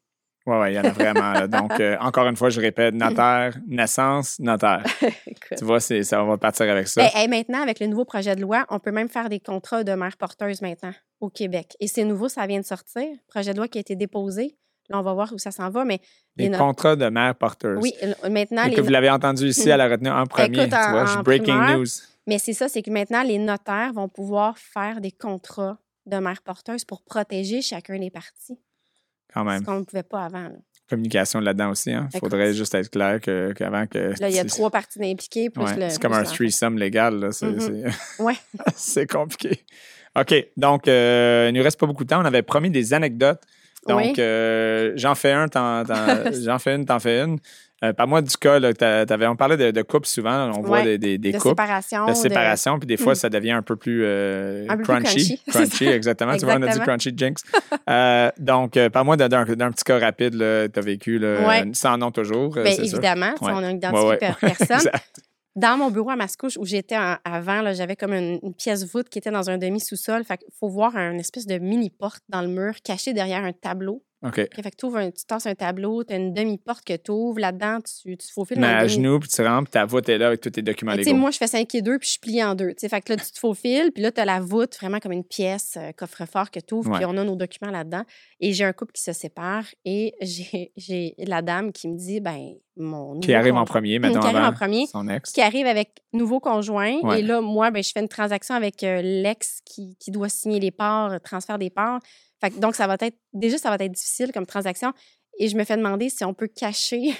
Oui, ouais, il y en a vraiment. là. Donc, euh, encore une fois, je répète, notaire, naissance, notaire. Tu vois, ça, on va partir avec ça. Ben, maintenant, avec le nouveau projet de loi, on peut même faire des contrats de mère porteuse maintenant au Québec. Et c'est nouveau, ça vient de sortir. Projet de loi qui a été déposé. Là, on va voir où ça s'en va. Mais les no- contrats de mère porteuse. oui, maintenant, Et les... que vous l'avez entendu ici à la retenue en premier. Écoute, tu en- vois, je- en breaking news. mais c'est ça, c'est que maintenant, les notaires vont pouvoir faire des contrats de mère porteuse pour protéger chacun des parties. Quand Ce même. qu'on ne pouvait pas avant. là. Communication là-dedans aussi. Il Écoute. faudrait juste être clair que, qu'avant que. Là, il y a trois parties impliquées. Ouais, c'est comme un threesome légal. C'est, Mhm. Ouais. c'est compliqué. OK. Donc, euh, il ne nous reste pas beaucoup de temps. On avait promis des anecdotes. Donc, Oui. euh, j'en fais un, j'en fais une, t'en fais une. Euh, Parle-moi du cas. Là, on parlait de, de couples souvent. On voit des, des, des de couples. séparation. De séparation, puis des fois, Mm. ça devient un peu plus, euh, Un peu plus crunchy. crunchy, exactement. Tu vois, on a dit crunchy jinx. Euh, donc, euh, parle-moi d'un, petit cas rapide tu as vécu, là, Ouais. sans nom toujours. Bien, sûr. évidemment, Ouais. on a identifié Ouais, ouais. per- personne. Dans mon bureau à Mascouche, où j'étais avant, j'avais comme une, une pièce voûte qui était dans un demi-sous-sol. Fait qu'il faut voir une espèce de mini-porte dans le mur cachée derrière un tableau. OK. Fait que t'ouvres un- tu tasses un tableau, tu as une demi-porte que tu ouvres. Là-dedans, tu, tu te faufiles Mais à genoux, puis tu rentres, puis ta voûte est là avec tous tes documents tu légaux. moi, je fais 5 et 2, puis je plie en deux. tu. Fait que là, tu te faufiles, puis là, tu as la voûte, vraiment comme une pièce, euh, coffre-fort que tu ouvres, Ouais. puis on a nos documents là-dedans. Et j'ai un couple qui se sépare, et j'ai la dame qui me dit, ben, mon. Qui arrive en premier, mettons, Qui arrive en premier, son ex. qui arrive avec nouveau conjoint. Ouais. Et là, moi, ben, je fais une transaction avec euh, l'ex qui, qui doit signer les parts, euh, transfert des parts. Donc, ça va être. Déjà, ça va être difficile comme transaction. Et je me fais demander si on peut cacher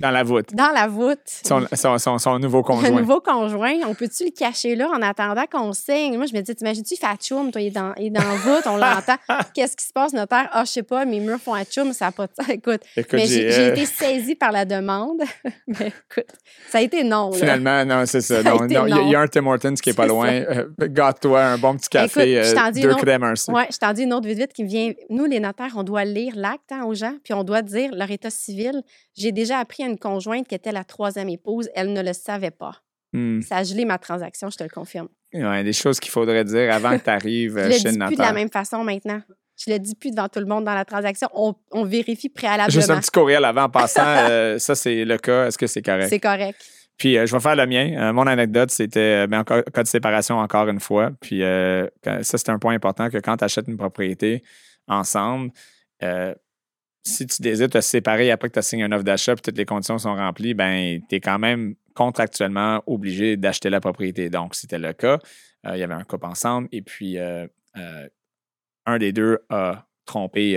Dans la voûte. dans la voûte Son, son, son, son nouveau conjoint. nouveau conjoint. On peut-tu le cacher là en attendant qu'on signe? Moi, je me dis, t'imagines-tu, il fait atchoum, toi, il est dans, il est dans la voûte, on l'entend. Qu'est-ce qui se passe, notaire? Ah, je sais pas, mes murs font atchoum, ça n'a pas de sens. Écoute, Écoute, mais j'ai euh, été saisie par la demande. mais écoute, ça a été non. là. Finalement, non, c'est ça. Non, Il y a- un Tim Hortons qui est pas loin. Euh, Gâte-toi un bon petit Écoute, café, je euh, t'en dis deux une autre- crèmes, merci. Je t'en dis une autre vite vite qui me vient. Nous, les notaires, on doit lire l'acte hein, aux gens, puis on doit dire leur état civil. J'ai déjà appris une conjointe qui était la troisième épouse, elle ne le savait pas. Hmm. Ça a gelé ma transaction, je te le confirme. Ouais, des choses qu'il faudrait dire avant que tu arrives Je le chez le dis plus de la même façon maintenant. Je le dis plus devant tout le monde dans la transaction. On, on vérifie préalablement. Juste un petit courriel avant en passant. euh, ça, c'est le cas. Est-ce que c'est correct? C'est correct. Puis je vais faire le mien. mon anecdote, c'était ben, encore cas de séparation encore une fois. Puis ça, c'est un point important que quand tu achètes une propriété ensemble, si tu désires te séparer après que tu as signé un offre d'achat et toutes les conditions sont remplies, ben tu es quand même contractuellement obligé d'acheter la propriété. Donc, c'était le cas. il y avait un couple ensemble et puis un des deux a trompé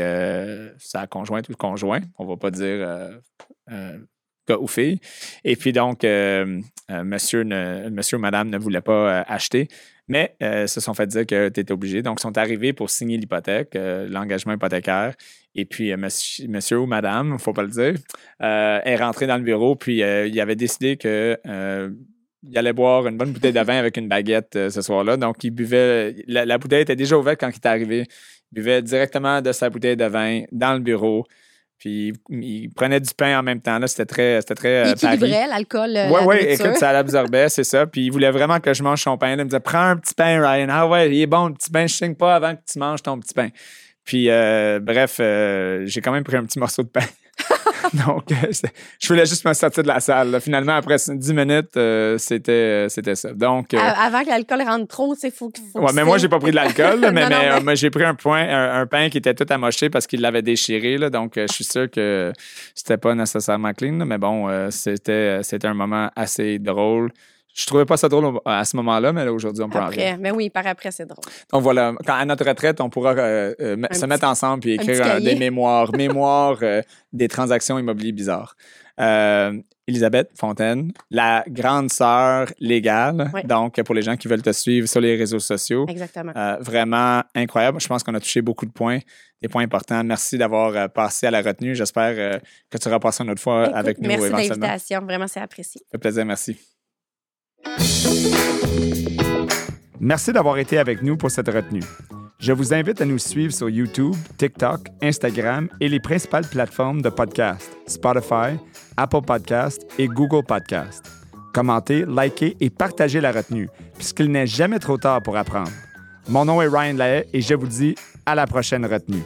sa conjointe ou le conjoint. On ne va pas dire gars ou fille. Et puis donc, monsieur, monsieur ou madame ne voulait pas acheter mais euh, se sont fait dire que tu étais obligé. Donc, ils sont arrivés pour signer l'hypothèque, euh, l'engagement hypothécaire. Et puis, euh, monsieur, ou madame, il ne faut pas le dire, est rentré dans le bureau, puis il avait décidé que il allait boire une bonne bouteille de vin avec une baguette ce soir-là. Donc, il buvait. La, bouteille était déjà ouverte quand il est arrivé. Il buvait directement de sa bouteille de vin dans le bureau. Puis il, prenait du pain en même temps. Là, c'était très, c'était très. Il équilibrait l'alcool. Oui, oui, écoute, ça l'absorbait, c'est ça. Puis il voulait vraiment que je mange son pain. il me disait Prends un petit pain, Ryan. Ah ouais, il est bon, le petit pain. Je signe pas avant que tu manges ton petit pain. Puis, euh, bref, euh, j'ai quand même pris un petit morceau de pain. Donc, euh, je voulais juste me sortir de la salle. Finalement, après 10 minutes, euh, c'était, euh, c'était ça. Donc, Avant que l'alcool rentre trop, c'est fou. faut ouais, mais moi, j'ai pas pris de l'alcool, mais, mais, j'ai pris un, point, un, pain qui était tout amoché parce qu'il l'avait déchiré. Là, donc, je suis sûr que c'était pas nécessairement clean. mais bon, c'était, c'était un moment assez drôle. Je trouvais pas ça drôle à ce moment-là, mais aujourd'hui, on peut après, Mais oui, par après, c'est drôle. Donc voilà, quand, à notre retraite, on pourra euh, euh, se mettre ensemble et écrire des mémoires, mémoires euh, des transactions immobilières bizarres. Elisabeth Fontaine, la grande sœur légale. Donc, pour les gens qui veulent te suivre sur les réseaux sociaux. Exactement. vraiment incroyable. Je pense qu'on a touché beaucoup de points, des points importants. Merci d'avoir passé à la retenue. J'espère que tu repasseras une autre fois avec nous. Merci de l'invitation. Vraiment, c'est apprécié. Ça fait plaisir. Merci. Merci d'avoir été avec nous pour cette retenue. Je vous invite à nous suivre sur YouTube, TikTok, Instagram et les principales plateformes de podcast, Spotify, Apple Podcast et Google Podcast. Commentez, likez et partagez la retenue, puisqu'il n'est jamais trop tard pour apprendre. Mon nom est Ryan Lahaye et je vous dis à la prochaine retenue.